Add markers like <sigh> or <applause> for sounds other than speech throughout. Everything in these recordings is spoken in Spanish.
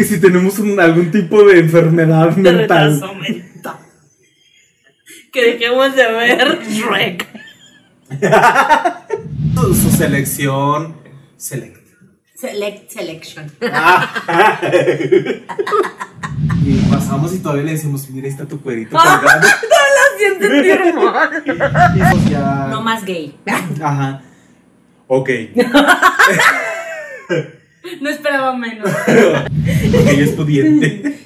que si tenemos un- algún tipo de enfermedad De mental. Que dejemos de ver Shrek. Su, su selección. Select. Select Selection. Y pasamos y todavía le decimos, mira, ahí está tu cuerito Ah. colgado. <laughs> Lo siento, mi hermano. Y ya. No más gay. Ajá. Ok. <laughs> No esperaba menos. <laughs> Porque ella es pudiente.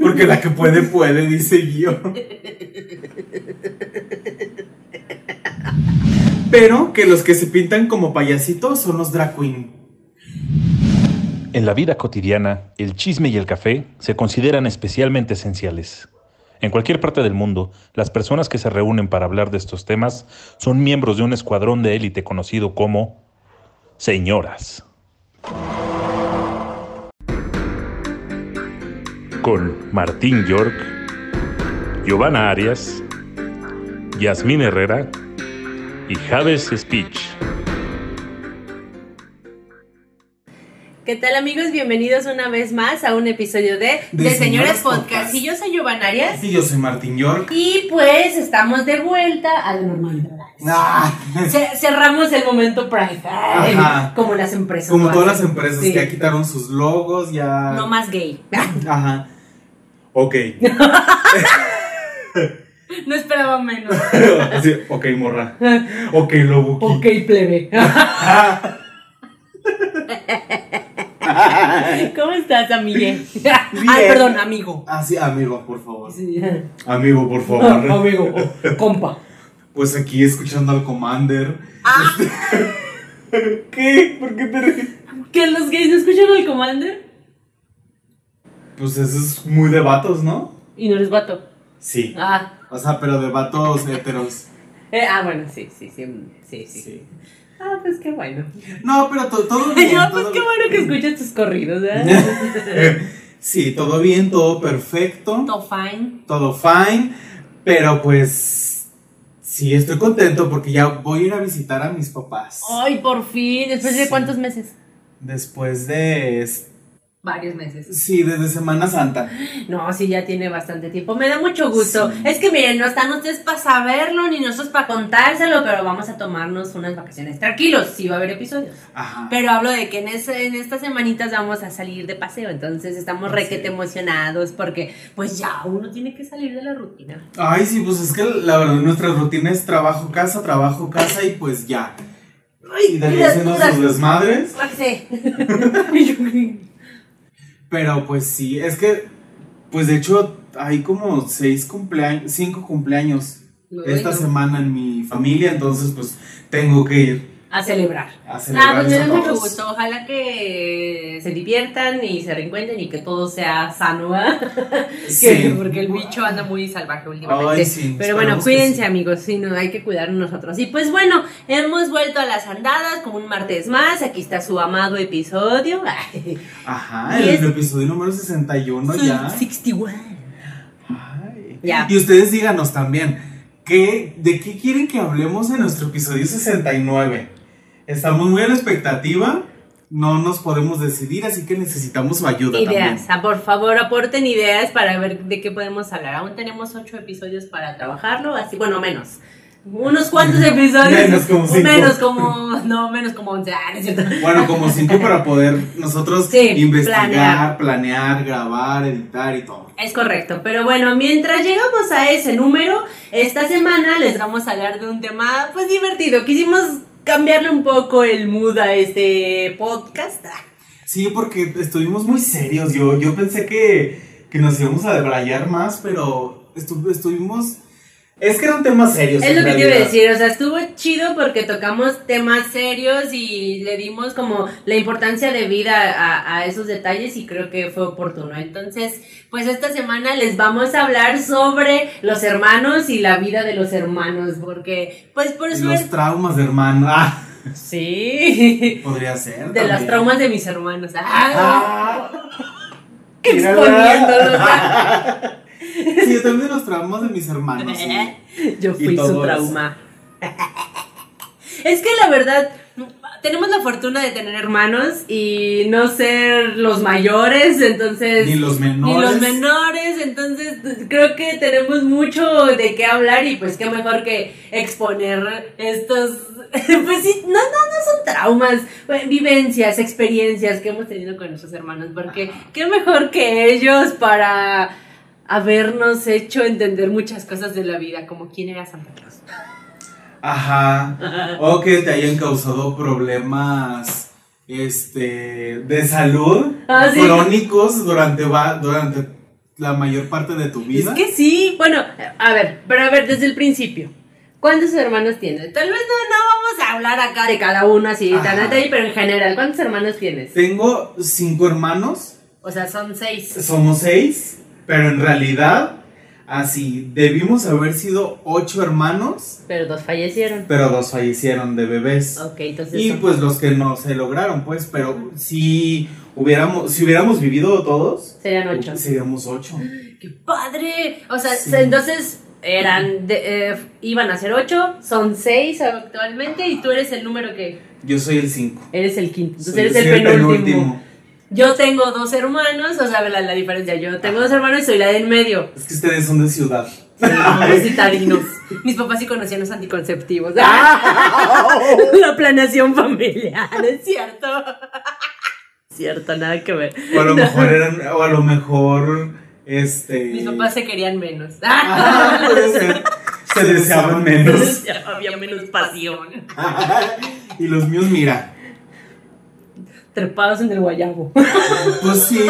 Porque la que puede, puede, dice yo. Pero que los que se pintan como payasitos son los drag queen. En la vida cotidiana, el chisme y el café se consideran especialmente esenciales. En cualquier parte del mundo, las personas que se reúnen para hablar de estos temas son miembros de un escuadrón de élite conocido como señoras. Con Martín York, Giovanna Arias, Yasmín Herrera y Javes Speech. ¿Qué tal amigos? Bienvenidos una vez más a un episodio de De De, Señoras Señoras Podcast. Podcast. Y yo soy Giovanna Arias. Y yo soy Martín York. Y pues estamos de vuelta a la normalidad. Ah, Ce- cerramos el momento Pride. Ay, Ajá. Como las empresas. como todas las empresas Sí. que ya quitaron sus logos, ya. No más gay. Ajá. Ok. <laughs> No esperaba menos. <laughs> Así, ok, morra. Ok, lobo. ok, plebe. <laughs> ¿Cómo estás, amigue? Ay, perdón, amigo. Así, amigo, por favor. Sí. Amigo, por favor. amigo, compa. Pues aquí escuchando al Commander. Ah, ¿Qué? ¿Por qué te ríes? ¿que los gays no escuchan al Commander? Pues eso es muy de vatos, ¿no? Y no les vato. Sí. Ah, O sea, pero de vatos heteros. <laughs> eh, ah bueno, sí, sí, sí, sí, sí. Sí. Ah, pues qué bueno. No, pero to- todo <laughs> bien. No, pues todo qué bueno que escuchas tus corridos, ¿eh? <laughs> Sí, todo bien, todo perfecto. Todo fine. Todo fine. Pero pues. Sí, estoy contento porque ya voy a ir a visitar a mis papás. Ay, por fin. ¿Después de Sí. cuántos meses? Después de. Varios meses. Sí, desde Semana Santa. No, sí, ya tiene bastante tiempo. Me da mucho gusto. Sí. Es que miren, no están ustedes para saberlo ni nosotros para contárselo, pero vamos a tomarnos unas vacaciones. Tranquilos, sí va a haber episodios. Ajá. Pero hablo de que en, ese, en estas semanitas vamos a salir de paseo, entonces estamos Sí. requete emocionados porque pues ya uno tiene que salir de la rutina. Ay, sí, pues es que la verdad nuestra rutina es trabajo, casa, trabajo, casa y pues ya. Y de haciendo sus desmadres. Sí. <laughs> <laughs> Pero pues sí, es que, pues de hecho hay como seis cumpleaños, cinco cumpleaños esta semana en mi familia, entonces pues tengo que ir A celebrar. a Ah, celebrar pues me da a mucho gusto. Ojalá que se diviertan y se reencuentren y que todo sea sano, <laughs> ¿verdad? Sí. Que- porque el bicho anda muy salvaje últimamente. Ay, sí, Pero bueno, cuídense, sí. amigos. Sí, no, hay que cuidarnos nosotros. Y pues bueno, hemos vuelto a las andadas como un martes más. Aquí está su amado episodio. Ay, <laughs> Ajá, el es- episodio número 61 su ya. 61. Ay. Ya. Y ustedes díganos también, ¿qué, ¿de qué quieren que hablemos en nuestro episodio 69? Estamos muy a la expectativa, no nos podemos decidir, así que necesitamos su ayuda Ideas. Ah, por favor, aporten ideas para ver de qué podemos hablar. Aún tenemos ocho episodios para trabajarlo, así, bueno, menos. Unos cuantos episodios. Menos como cinco. Menos como, no, menos como 11. Ah, no también. Bueno, como cinco para poder nosotros Sí, investigar, planear. planear, grabar, editar y todo. Es correcto, pero bueno, mientras llegamos a ese número, esta semana les vamos a hablar de un tema pues divertido. Quisimos cambiarle un poco el mood a este podcast. Sí, porque estuvimos muy serios, yo, yo pensé que, que nos íbamos a debrayar más, pero estu- estuvimos... Es que eran temas serios. Es lo que te iba a decir, o sea, estuvo chido porque tocamos temas serios y le dimos como la importancia de vida a, a esos detalles y creo que fue oportuno. Entonces, pues esta semana les vamos a hablar sobre los hermanos y la vida de los hermanos, porque pues por Los suerte... traumas de hermano. Ah, Sí, <laughs> podría ser. de también. los traumas de mis hermanos. Ah, Ah, <laughs> Exponiéndolos. <laughs> Sí, yo también de los traumas de mis hermanos. sí. <laughs> Yo fui su trauma. Es que la verdad, tenemos la fortuna de tener hermanos y no ser los mayores, entonces... Ni los menores. Ni los menores, entonces creo que tenemos mucho de qué hablar y pues qué mejor que exponer estos... <laughs> Pues sí, no, no, no son traumas, vivencias, experiencias que hemos tenido con nuestros hermanos, porque qué mejor que ellos para habernos hecho entender muchas cosas de la vida, como quién era Santa Claus. Ajá. O que te hayan causado problemas este de salud Ah, sí. crónicos durante va, durante la mayor parte de tu vida. Es que sí, bueno, a ver, pero a ver, desde el principio. ¿Cuántos hermanos tienes? Tal vez no, no vamos a hablar acá de cada uno así, tan detalle, pero en general, ¿cuántos hermanos tienes? Tengo cinco hermanos, O sea, son seis. somos seis, pero en realidad así debimos haber sido ocho hermanos, Pero dos fallecieron. pero dos fallecieron de bebés. Ok, entonces. Y son- pues los que no se lograron, pues, pero si hubiéramos, si hubiéramos vivido todos, Serían ocho. seríamos ocho. ¡Qué padre! O sea, Sí. entonces eran. de- eh, iban a ser ocho, son seis actualmente, y tú eres el número que. Yo soy el cinco. Eres el quinto. Entonces Soy- eres soy el penúltimo. Yo tengo dos hermanos, o sea, la, la diferencia. Yo tengo dos hermanos y soy la del medio. Es que ustedes son de ciudad. Somos. Mis papás sí conocían los anticonceptivos. <laughs> <laughs> La planeación familiar, <laughs> es cierto. Cierto, nada que ver. O a lo mejor eran, o a lo mejor, este. Mis papás se querían menos. Ah, puede ser. Se deseaban menos. Había menos pasión. y los míos, mira. Trepados en el guayabo. Pues sí.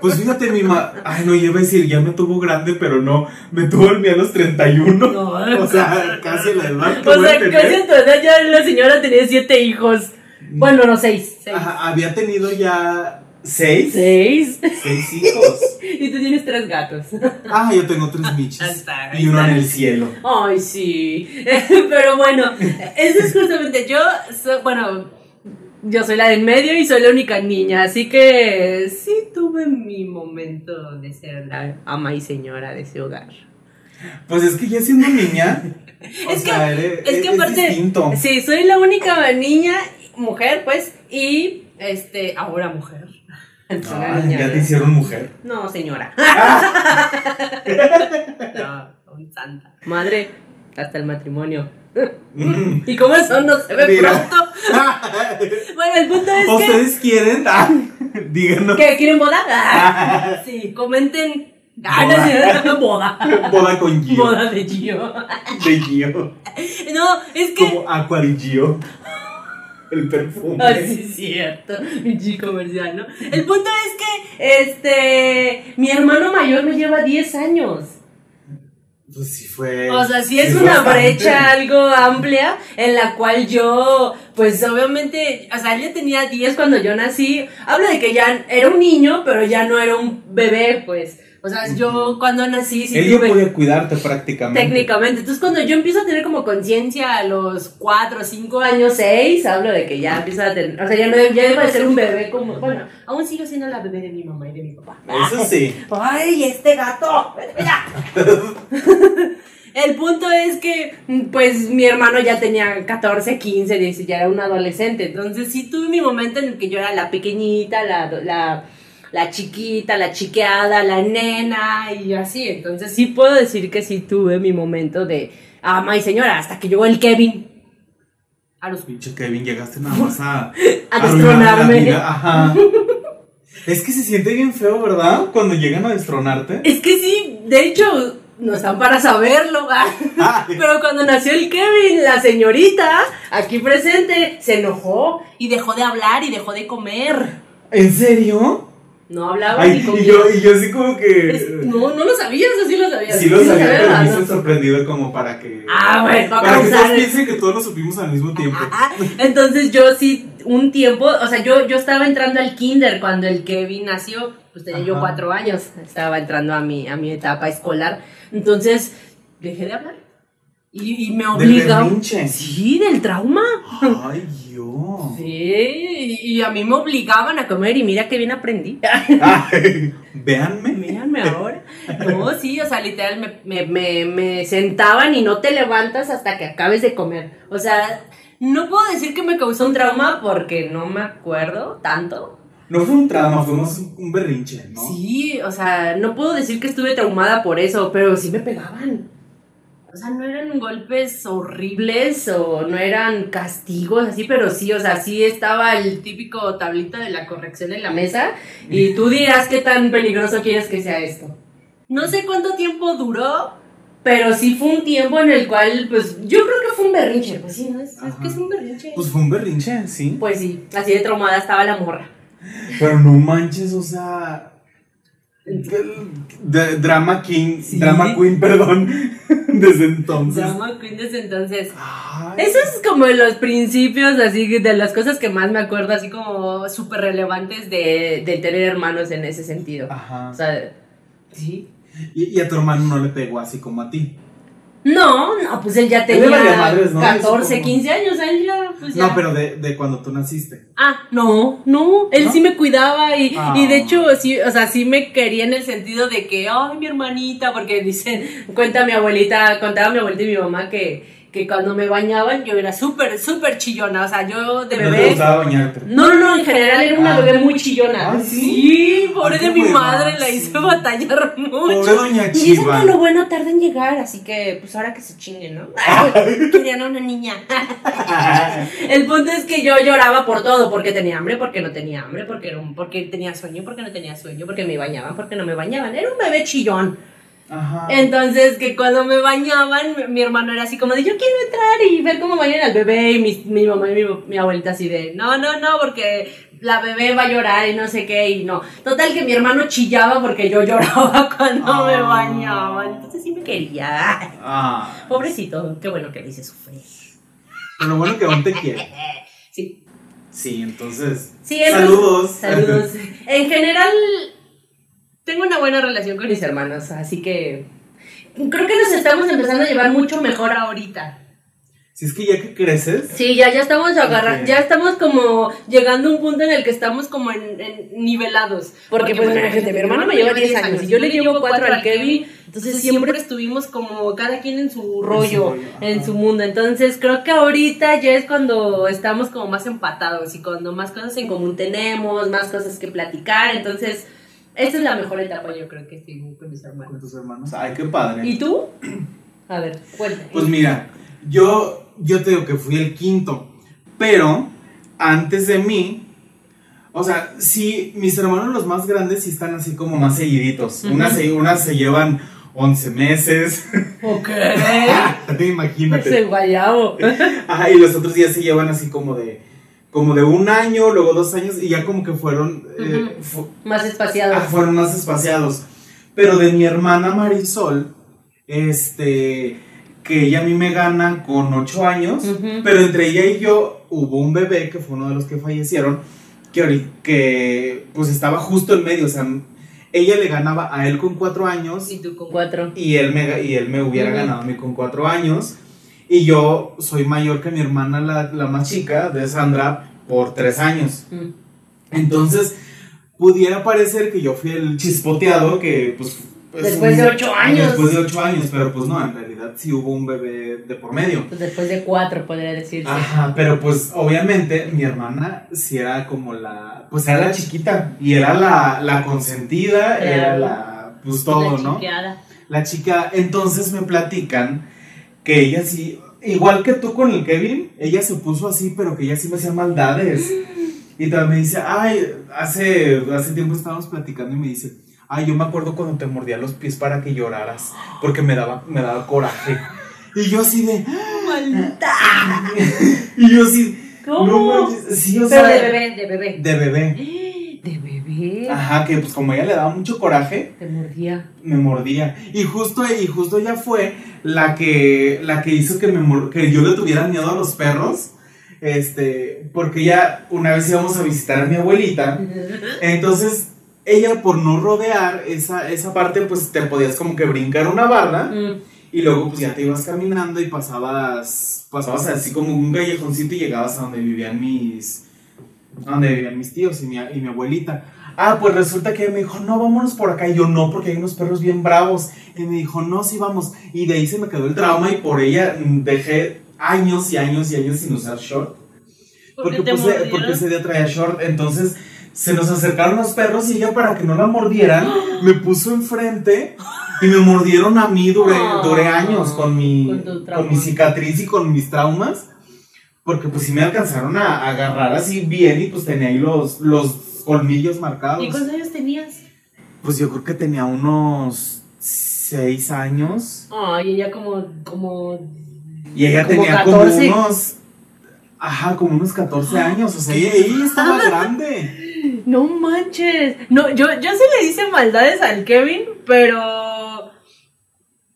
Pues fíjate, mi ma. Ay, no, yo iba a decir, ya me tuvo grande, pero no. Me tuvo el mío a los 31. No. O sea, casi la edad que O voy a sea, tener. casi edad ya la señora tenía siete hijos. Bueno, no, seis. Seis. Ajá, había tenido ya seis. Seis. Seis hijos. <laughs> Y tú tienes tres gatos. Ah, yo tengo tres <laughs> bichos. Y uno en el cielo. Ay, sí. <laughs> Pero bueno, eso es justamente yo, so- bueno, yo soy la del medio y soy la única niña, así que sí tuve mi momento de ser la ama y señora de ese hogar. Pues es que ya siendo niña. <laughs> O Es que- eres- Es que aparte, distinto. sí, soy la única niña, mujer, pues, y este, ahora mujer. Soy niña, ya te hicieron mujer. No, señora. <laughs> <laughs> no, un santa. Madre, hasta el matrimonio. ¿Y cómo eso no se ve Mira. pronto? <laughs> Bueno, el punto es que... ¿Ustedes quieren? Ah, <laughs> díganos. ¿Qué? ¿Quieren boda? Ah, <laughs> sí, comenten. Ah, no, sí, boda. Boda con Gio. Boda de Gio. De Gio. No, es que... Como Aqua de Gio. El perfume. Ah, sí, es cierto. Mi chico comercial, ¿no? El punto es que, este, mi hermano mayor me lleva 10 años. Pues sí fue. O sea, sí es una bastante. brecha <laughs> algo amplia en la cual yo, pues obviamente, o sea, ella tenía 10 cuando yo nací. Hablo de que ya era un niño, pero ya no era un bebé, pues. O sea, yo cuando nací sí Él ya tuve... podía cuidarte prácticamente. Técnicamente. Entonces, cuando yo empiezo a tener como conciencia a los 4, 5 años, 6, hablo de que ya empiezo a tener. O sea, ya, no, ya dejo de ser un bebé como. Bueno, aún sigo siendo la bebé de mi mamá y de mi papá. Eso sí. ¡Ay, este gato! ¡Mira! El punto es que, pues, mi hermano ya tenía 14, 15, 10, ya era un adolescente. Entonces, sí tuve mi momento en el que yo era la pequeñita, la, la, la chiquita, la chiqueada, la nena y así. Entonces, sí puedo decir que sí tuve mi momento de ama y señora, hasta que llegó el Kevin. A los Pinche Kevin, llegaste nada más a. <laughs> A destronarme. vida. Ajá. <laughs> Es que se siente bien feo, ¿verdad? Cuando llegan a destronarte. Es que sí, de hecho, no están para saberlo. ¿va? <laughs> Pero cuando nació el Kevin, la señorita aquí presente se enojó y dejó de hablar y dejó de comer. ¿En serio? No hablaba Ay, ni y yo, y yo así como que. Es- no, no lo sabías o sí lo sabías. Sí lo sabía, pero me hice sorprendido como para que. Ah, bueno, para Para que todos piensen que todos lo supimos al mismo tiempo. Ajá. Entonces yo sí, un tiempo, o sea, yo, yo estaba entrando al kinder cuando el Kevin nació, pues tenía yo Ajá. cuatro años, estaba entrando a mi, a mi etapa escolar. Entonces, dejé de hablar. Y, y me Del obligaba. berrinche. Sí, del trauma. Ay, Sí, y, a mí me obligaban a comer y mira qué bien aprendí. Ay, <laughs> véanme. Mírame ahora. <laughs> No, sí, o sea, literal me, me, me, me sentaban y no te levantas hasta que acabes de comer. O sea, No puedo decir que me causó un trauma porque no me acuerdo tanto. No fue un trauma, fue más un un berrinche, ¿no? Sí, o sea, no puedo decir que estuve traumada por eso, pero sí me pegaban. O sea, no eran golpes horribles o no eran castigos así, pero sí, o sea, sí estaba el típico tablita de la corrección en la mesa y tú dirás qué tan peligroso quieres que sea esto. No sé cuánto tiempo duró, pero sí fue un tiempo en el cual, pues, yo creo que fue un berrinche, pues sí, ¿no? Es, que es un berrinche. Pues fue un berrinche, sí. Pues sí, así de traumada estaba la morra. Pero no manches, o sea. De- drama King, Sí. Drama Queen, perdón. <laughs> Desde entonces. Drama Queen desde entonces. Ay. Eso es como los principios, así, de las cosas que más me acuerdo, así como súper relevantes de, de tener hermanos en ese sentido. Ajá. O sea, sí. Y, y a tu hermano no le pegó así como a ti. No, no, pues él ya tenía madres, ¿no? 14, Eso como- 15 años, él ya, pues ya. No, pero de, de cuando tú naciste. Ah, no, no, él ¿No? sí me cuidaba y, Ah. y de hecho, sí, o sea, sí me quería en el sentido de que, ay, mi hermanita, porque dicen, cuenta mi abuelita, contaba mi abuelita y mi mamá que, que cuando me bañaban yo era súper, súper chillona, o sea, yo de No te bebé... gustaba bañarte. No, no, en general era una Ah. bebé muy chillona. Ah, ¿sí? pobre Ay, de mi buena, madre, la sí. hice batallar mucho. Pobre doña Y dicen Chiva. que lo bueno tarda en llegar, así que pues ahora que se chingue, ¿no? <laughs> Querían a una niña. <laughs> El punto es que yo lloraba por todo, porque tenía hambre, porque no tenía hambre, porque, no- porque tenía sueño, porque no tenía sueño, porque me bañaban, porque no me bañaban. Era un bebé chillón. Ajá. Entonces, que cuando me bañaban, mi, mi hermano era así como de, yo quiero entrar y ver cómo bañan al bebé. Y mi, mi mamá y mi, mi abuelita así de, no, no, no, porque la bebé va a llorar y no sé qué. Y no. Total que mi hermano chillaba porque yo <laughs> lloraba cuando me Ah. bañaban. Entonces sí me quería. Ah. Pobrecito, qué bueno que le hice sufrir. Pero lo bueno que aún te quiere. <laughs> Sí. Sí, entonces. Sí, entonces- Saludos. Saludos. <laughs> En general, tengo una buena relación con mis hermanos, así que creo que nos estamos empezando a llevar mucho mejor ahorita. Si es que ya que creces. Sí, ya, ya estamos agarrando, ya estamos como llegando a un punto en el que estamos como en, en nivelados. Porque, pues, mira, gente, mi hermano me lleva 10 años y yo le llevo 4 al Kevin, entonces siempre estuvimos como cada quien en su rollo, rollo, ajá. en su mundo. Entonces creo que ahorita ya es cuando estamos como más empatados y cuando más cosas en común tenemos, más cosas que platicar. Entonces, esta es la mejor etapa, yo creo que estoy con mis Con hermanos. tus hermanos. Ay, qué padre. ¿Y tú? A ver, cuéntame. Pues mira, yo, yo te digo que fui el quinto, pero antes de mí, o sea, sí, mis hermanos los más grandes sí están así como más seguiditos. Ujú. unas, se, unas se llevan 11 meses, Ok. <laughs> imagínate. Ese guayabo. Ajá, y los otros ya se llevan así como de, como de un año, luego dos años, y ya como que fueron, eh, fu- Más espaciado. Ah, fueron más espaciados. Pero de mi hermana Marisol, este, que ella a mí me gana con 8 años, Ujú. pero entre ella y yo hubo un bebé que fue uno de los que fallecieron, que, que pues estaba justo en medio, o sea, ella le ganaba a él con 4 años Y tú con cuatro. y él me, y él me hubiera Ujú. ganado a mí con 4 años. Y yo soy mayor que mi hermana, la, la más chica, de Sandra, por 3 años. Mm. Entonces, pudiera parecer que yo fui el chispoteado que, pues. pues, Después de ocho años. Después de ocho años, pero pues no, en realidad sí hubo un bebé de por medio. Pues después de cuatro, podría decirse. Ajá, pero pues obviamente mi hermana sí era como la. Pues era la chiquita y era la, la consentida, era la. Pues todo, La ¿no? La chica, entonces me platican que ella sí, igual que tú con el Kevin, ella se puso así, pero que ella sí me hacía maldades. Y también me dice, ay, hace, hace tiempo estábamos platicando y me dice, ay, yo me acuerdo cuando te mordía los pies para que lloraras, porque me daba, me daba coraje. Y yo así de, ¡Maldita! <laughs> y yo así, ¿Cómo? no manches, sí, o Pero sea, de bebé, de bebé. de bebé. Ajá, que pues como ella le daba mucho coraje, Te mordía. me mordía. Y justo, y justo ella fue la que, la que hizo que, me mor- que yo le tuviera miedo a los perros. Este, porque ya una vez íbamos a visitar a mi abuelita. <laughs> Entonces, ella por no rodear esa, esa parte, pues te podías como que brincar una barda. Mm. Y luego pues ya te ibas caminando y pasabas, pasabas así como un callejoncito y llegabas a donde vivían mis, donde vivían mis tíos y mi, y mi abuelita. Ah, pues resulta que me dijo, no, vámonos por acá. Y yo, no, porque hay unos perros bien bravos. Y me dijo, no, sí, vamos. Y de ahí se me quedó el trauma y por ella dejé, años y años y años sin usar short. Porque, pues, eh, porque ese día traía short. Entonces se nos acercaron los perros y ella para que no la mordieran <gasps> me puso enfrente y me mordieron a mí, duré, duré años con mi, Con mi cicatriz y con mis traumas. Porque pues sí me alcanzaron a, a agarrar así bien y pues tenía ahí los, los colmillos marcados. ¿Y cuántos años tenías? Pues yo creo que tenía unos seis años. Ay, ella como, como Y ella Como tenía 14. como unos. Ajá, como unos 14 años. O sea, ella, ella estaba <laughs> grande. No manches. No, yo, yo sí le hice maldades al Kevin, pero.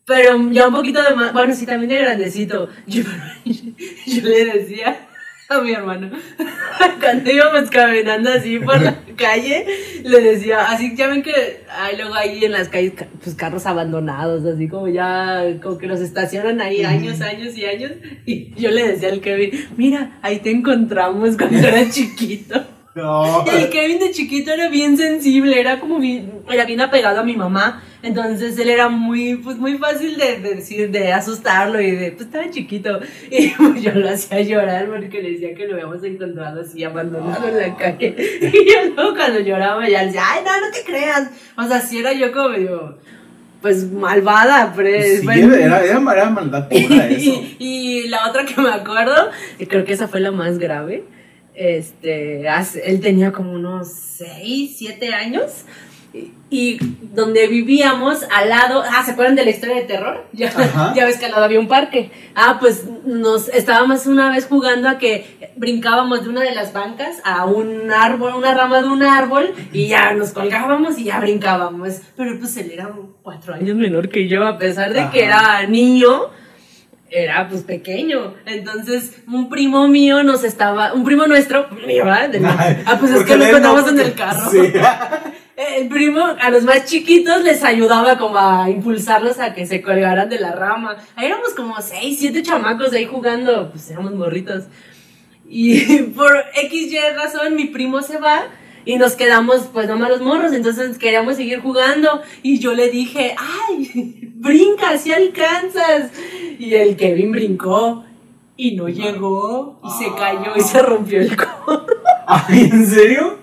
Pero ya un poquito de más. Bueno, sí, también de grandecito. <laughs> Yo, yo le decía <laughs> a mi hermano, <laughs> cuando íbamos caminando así por la <laughs> calle, le decía, así ya ven que hay luego ahí en las calles, ca- pues carros abandonados, así como ya, como que los estacionan ahí años, años y años. Y yo le decía al Kevin, mira, ahí te encontramos cuando eras chiquito. No. El Kevin de chiquito era bien sensible, era como bien, era bien apegado a mi mamá. Entonces él era muy, pues muy fácil de, de decir, de asustarlo y de, pues estaba chiquito. Y <laughs> pues, yo lo hacía llorar porque le decía que lo habíamos encontrado así abandonado en la calle. <laughs> Y yo luego cuando lloraba ya decía, ay, no, no te creas. O sea, sí era yo como medio, pues malvada, pero Sí, bueno. era, era, maldad pura <laughs> eso. y, y la otra que me acuerdo, creo que esa fue la más grave, este, él tenía como unos 6, 7 años. Y, donde vivíamos al lado, ah, ¿se acuerdan de la historia de terror? <laughs> Ya, ya ves que al lado había un parque. Ah, pues nos estábamos una vez jugando a que brincábamos de una de las bancas a un árbol, una rama de un árbol, y ya nos colgábamos y ya brincábamos. Pero pues él era cuatro años menor que yo, a pesar de que era niño, era pues pequeño. Entonces, un primo mío nos estaba, un primo nuestro, mío, ¿verdad? Ah, pues es que lo no, encontramos en el carro. Sí. <laughs> El primo a los más chiquitos les ayudaba como a impulsarlos a que se colgaran de la rama. Ahí éramos como seis, siete chamacos ahí jugando, pues éramos morritos. Y <laughs> por XY razón mi primo se va y nos quedamos pues nomás los morros, entonces queríamos seguir jugando y yo le dije, ay, <laughs> brinca, si alcanzas. Y el Kevin brincó y no llegó y se cayó y se rompió el codo. Ay, <laughs> ¿en serio?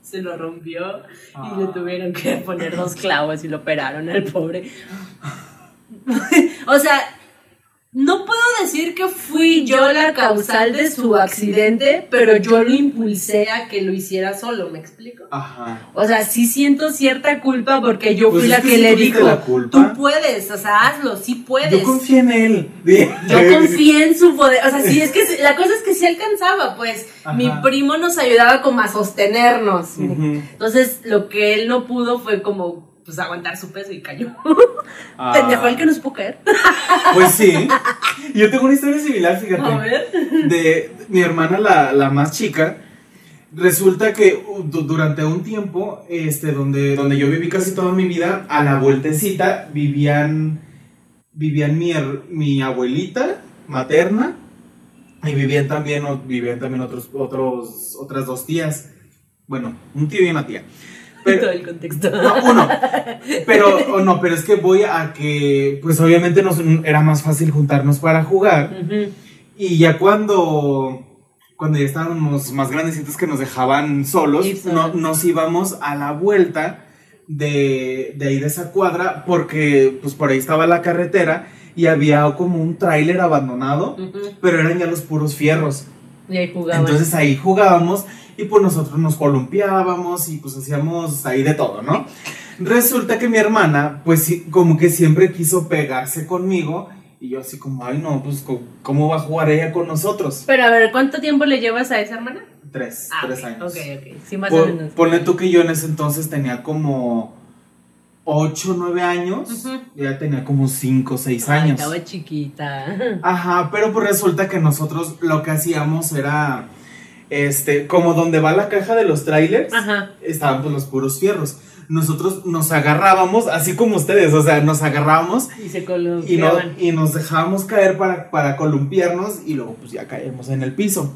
Se lo rompió y Ah. le tuvieron que poner dos clavos y lo operaron al pobre. <laughs> <laughs> o sea, no puedo decir que fui yo la causal de su accidente, pero yo lo impulsé a que lo hiciera solo, ¿me explico? Ajá. O sea, sí siento cierta culpa porque yo Pues fui la que le dijo, la culpa. tú puedes, o sea, hazlo, sí puedes. Yo confié en él. <laughs> Yo confié en su poder, o sea, sí, es que la cosa es que sí alcanzaba, pues Ajá. mi primo nos ayudaba como a sostenernos. Entonces, lo que él no pudo fue como, pues, aguantar su peso y cayó. Ah. <laughs> Pendejo el que nos pudo caer. <laughs> Pues sí. Yo tengo una historia similar, fíjate. A ver. de mi hermana, la, la más chica, resulta que du- durante un tiempo, este, donde, donde yo viví casi toda mi vida, a la vueltecita vivían, vivían mi, mi abuelita materna y vivían también, vivían también otros, otros, otras dos tías. Bueno, un tío y una tía. <laughs> Pero, Todo el contexto. no, uno. <laughs> Pero, no, pero es que voy a que, pues obviamente nos, era más fácil juntarnos para jugar. Ujú. Y ya cuando, cuando ya estábamos más grandecitos que nos dejaban solos, no- nos íbamos a la vuelta de, de ahí de esa cuadra, porque pues por ahí estaba la carretera y había como un tráiler abandonado, Ujú. pero eran ya los puros fierros. Y ahí jugaban. Entonces ahí jugábamos y pues nosotros nos columpiábamos y pues hacíamos ahí de todo, ¿no? Resulta que mi hermana, pues como que siempre quiso pegarse conmigo y yo así como, ay no, pues ¿cómo va a jugar ella con nosotros? Pero a ver, ¿cuánto tiempo le llevas a esa hermana? Tres, Ah, tres años. Ok, ok. Sí, más o Pon- menos. ponle tú que yo en ese entonces tenía como ocho, nueve años, Ujú. ya tenía como cinco, seis Ay, años. estaba chiquita. Ajá, pero pues resulta que nosotros lo que hacíamos era, este, como donde va la caja de los trailers, Ajá. estaban pues los puros fierros. Nosotros nos agarrábamos, así como ustedes, o sea, nos agarrábamos Y se y, no- y nos dejábamos caer para, para columpiarnos y luego pues ya caemos en el piso.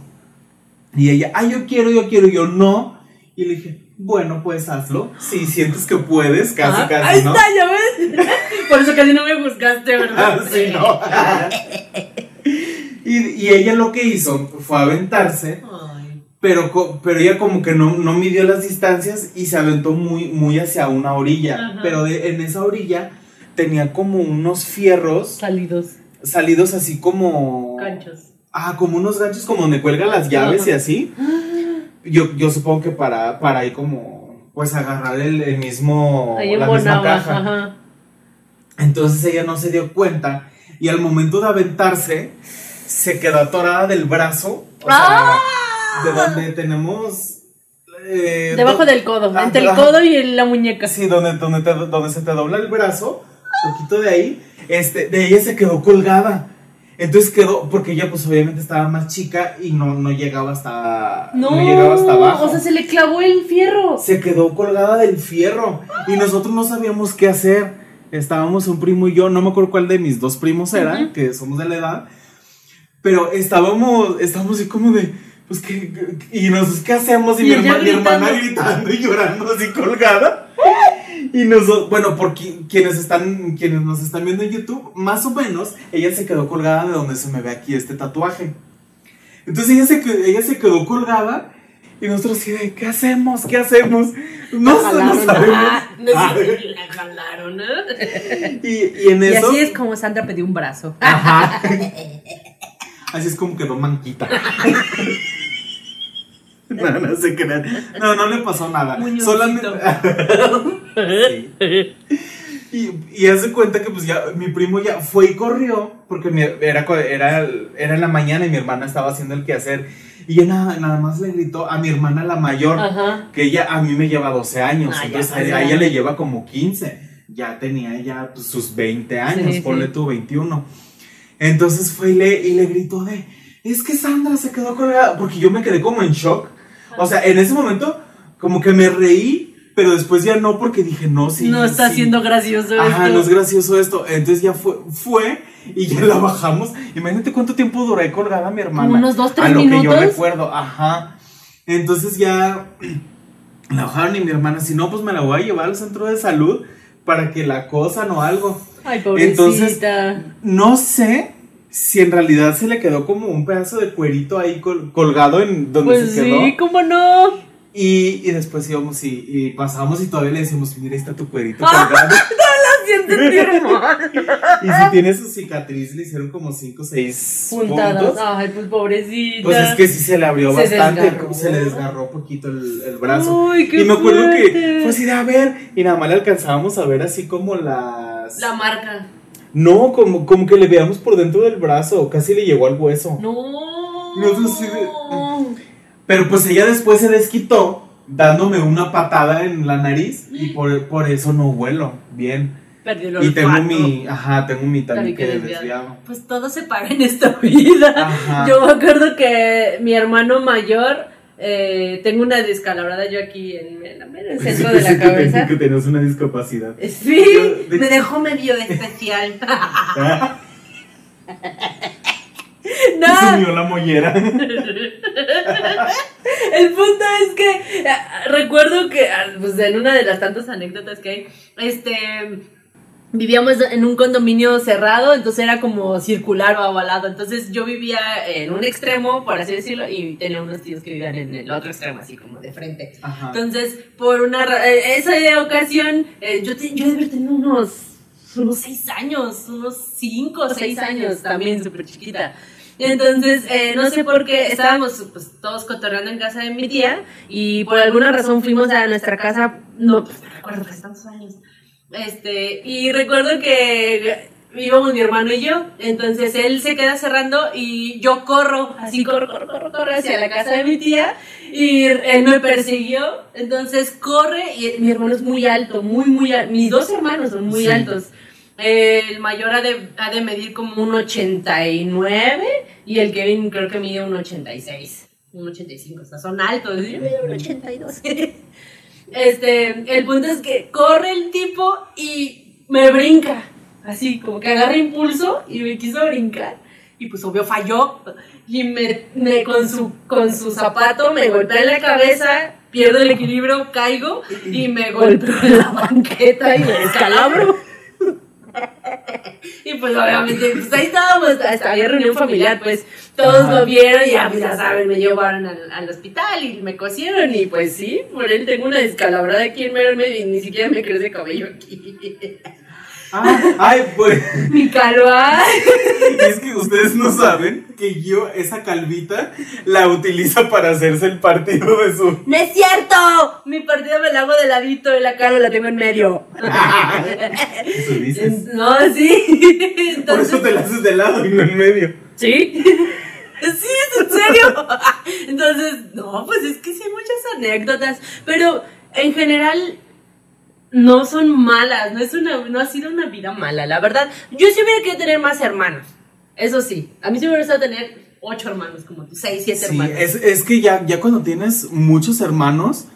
Y ella, ay, yo quiero, yo quiero, yo no. Y le dije, bueno, pues hazlo. Si sientes que puedes, casi, Ah, casi, Ahí ¿no? está, ya ves. <laughs> Por eso casi no me buscaste, ¿verdad? Ah, sí, no. <laughs> Y, y ella lo que hizo fue aventarse, Ay. Pero, pero ella como que no, no midió las distancias y se aventó muy, muy hacia una orilla. Ajá. Pero de- en esa orilla tenía como unos fierros Salidos. salidos así como... Canchos. Ah, como unos ganchos como donde cuelgan las llaves Ajá. y así. Yo, yo supongo que para, para ahí como, pues agarrar el, el mismo, Ahí la misma caja. Ajá. Entonces ella no se dio cuenta y al momento de aventarse se quedó atorada del brazo, o ¡Ah! sea, de donde tenemos... eh, Debajo do- del codo. Ah, entre el codo y la muñeca. Sí, donde, donde, te- donde se te dobla el brazo, poquito de ahí, este, de ella se quedó colgada. Entonces quedó, porque ella pues obviamente estaba más chica y no, no llegaba hasta No, llegaba hasta abajo. o sea, se le clavó el fierro. se quedó colgada del fierro y nosotros no sabíamos qué hacer. Estábamos un primo y yo, no me acuerdo cuál de mis dos primos era, que somos de la edad, pero estábamos, estábamos así como de, pues, ¿qué, qué- y nosotros, ¿qué hacemos? Y, Y mi, ella herma- mi hermana gritando. y llorando así colgada. Y nosotros, bueno, por qui- quienes están, quienes nos están viendo en YouTube, más o menos, ella se quedó colgada de donde se me ve aquí este tatuaje. Entonces ella se, que- ella se quedó colgada y nosotros así de, ¿qué hacemos? ¿Qué hacemos? No, La no jalaron. sabemos. Ah, no sé, la jalaron, ¿no? y, y en Y eso... así es como Sandra pidió un brazo. Ajá. Así es como quedó manquita. <laughs> <laughs> No, no se crean. No, no le pasó nada. Muñoncito. Solamente. Sí. <laughs> Y, y hace cuenta que pues ya mi primo ya fue y corrió, porque mi- era, era, era en la mañana y mi hermana estaba haciendo el quehacer. Y ella nada, nada más le gritó a mi hermana la mayor, Ajá. que ella a mí me lleva 12 años, Ah, ya, entonces a, a ya. ella le lleva como 15. Ya tenía ella pues, sus 20 años, Sí, ponle sí. tú 21. Entonces fue y le, y le gritó de, es que Sandra se quedó colgada, porque yo me quedé como en shock. O sea, en ese momento como que me reí, pero después ya no porque dije, no, sí. no está sí. siendo gracioso Ajá, esto. no es gracioso esto. Entonces ya fue, fue y ya la bajamos. Imagínate cuánto tiempo duré colgada mi hermana. Como unos dos, tres A lo que yo minutos. recuerdo, ajá. Entonces ya la bajaron y mi hermana, si no, pues me la voy a llevar al centro de salud para que la cosan o algo. Ay, pobrecita. Entonces, No sé si en realidad se le quedó como un pedazo de cuerito ahí col- colgado en donde pues se quedó. sí, ¿cómo no? Y, y después íbamos y, y pasamos y todavía le decimos, mira, ahí está tu cuerito <laughs> colgado. Siento sentir mal. y si tiene su cicatriz, le hicieron como 5 o 6 Puntadas. puntos. Ay, pues pobrecita. Pues es que sí se le abrió Se bastante, desgarró. se le desgarró poquito el, el brazo. Uy, qué y me acuerdo fuerte. que fue así de a ver, y nada más le alcanzábamos a ver así como las. La marca. No, como, como que le veíamos por dentro del brazo, casi le llegó al hueso. No. Nosotros sí Pero pues ella después se desquitó dándome una patada en la nariz y por, por eso no huelo bien. Perdió el Y tengo mi, ajá, tengo mi Tabique tabique desviado. desviado. Pues todo se paga en esta <laughs> vida. Ajá. Yo me acuerdo que mi hermano mayor, eh, tengo una descalabrada yo aquí en, en la- en el centro <laughs> de la que, cabeza. que tenías una discapacidad. Sí, Yo de- me dejó medio especial. <laughs> Ah, <laughs> Se no, unió la mollera. el punto es que eh, recuerdo que ah, pues, en una de las tantas anécdotas que hay, este vivíamos en un condominio cerrado, entonces era como circular o ovalado. Entonces yo vivía en un extremo, por así decirlo, y tenía unos tíos que vivían en el otro extremo, así como de frente. Ajá. Entonces, por una ra- eh, esa ocasión, eh, yo, te- yo debía tener unos, unos seis años, unos cinco o seis años, también súper chiquita. Entonces, eh, no sé por qué estábamos pues, todos cotorreando en casa de mi tía y por alguna razón fuimos a nuestra casa, no, pues, no recuerdo, tantos años. Este, y recuerdo que íbamos mi hermano y yo, entonces él se queda cerrando y yo corro, así corro, corro, corro, corro hacia la casa de mi tía y él me persiguió, entonces corre y mi hermano es muy alto, muy, muy alto, mis dos hermanos son muy Sí. altos. El mayor ha de, ha de medir como un 89 y el Kevin creo que mide un 86, un 85, o sea, son altos, yo mido un 82. Este, el punto es que corre el tipo y me brinca, así como que agarra impulso y me quiso brincar. Y pues obvio falló. Y me, me- con su con su zapato me golpea en la cabeza, pierdo el equilibrio, caigo y me golpeo en la banqueta y me <laughs> descalabro. <laughs> Y pues obviamente, pues ahí estábamos, hasta había reunión familiar, pues todos lo vieron y ya, pues, ya saben, me llevaron al, al hospital y me cosieron y pues sí, por él tengo una descalabrada aquí en medio y ni siquiera me crece cabello aquí. <laughs> Ah, ay, pues. Mi calva. Es que ustedes no saben que yo, esa calvita, la utiliza para hacerse el partido de su. ¡No es cierto! Mi partida me la hago de ladito y la cara la tengo en medio. Eso dices. No, sí. Por eso te la haces de lado y no en medio. ¿Sí? Sí, es en serio. Entonces, no, pues es que sí hay muchas anécdotas, pero en general no son malas, no es una no ha sido una vida mala, la verdad. Yo sí hubiera querido tener más hermanos. Eso sí, a mí sí me hubiera gustado tener ocho hermanos como tú, seis, siete Sí, hermanos. es, es que ya, ya cuando tienes muchos hermanos,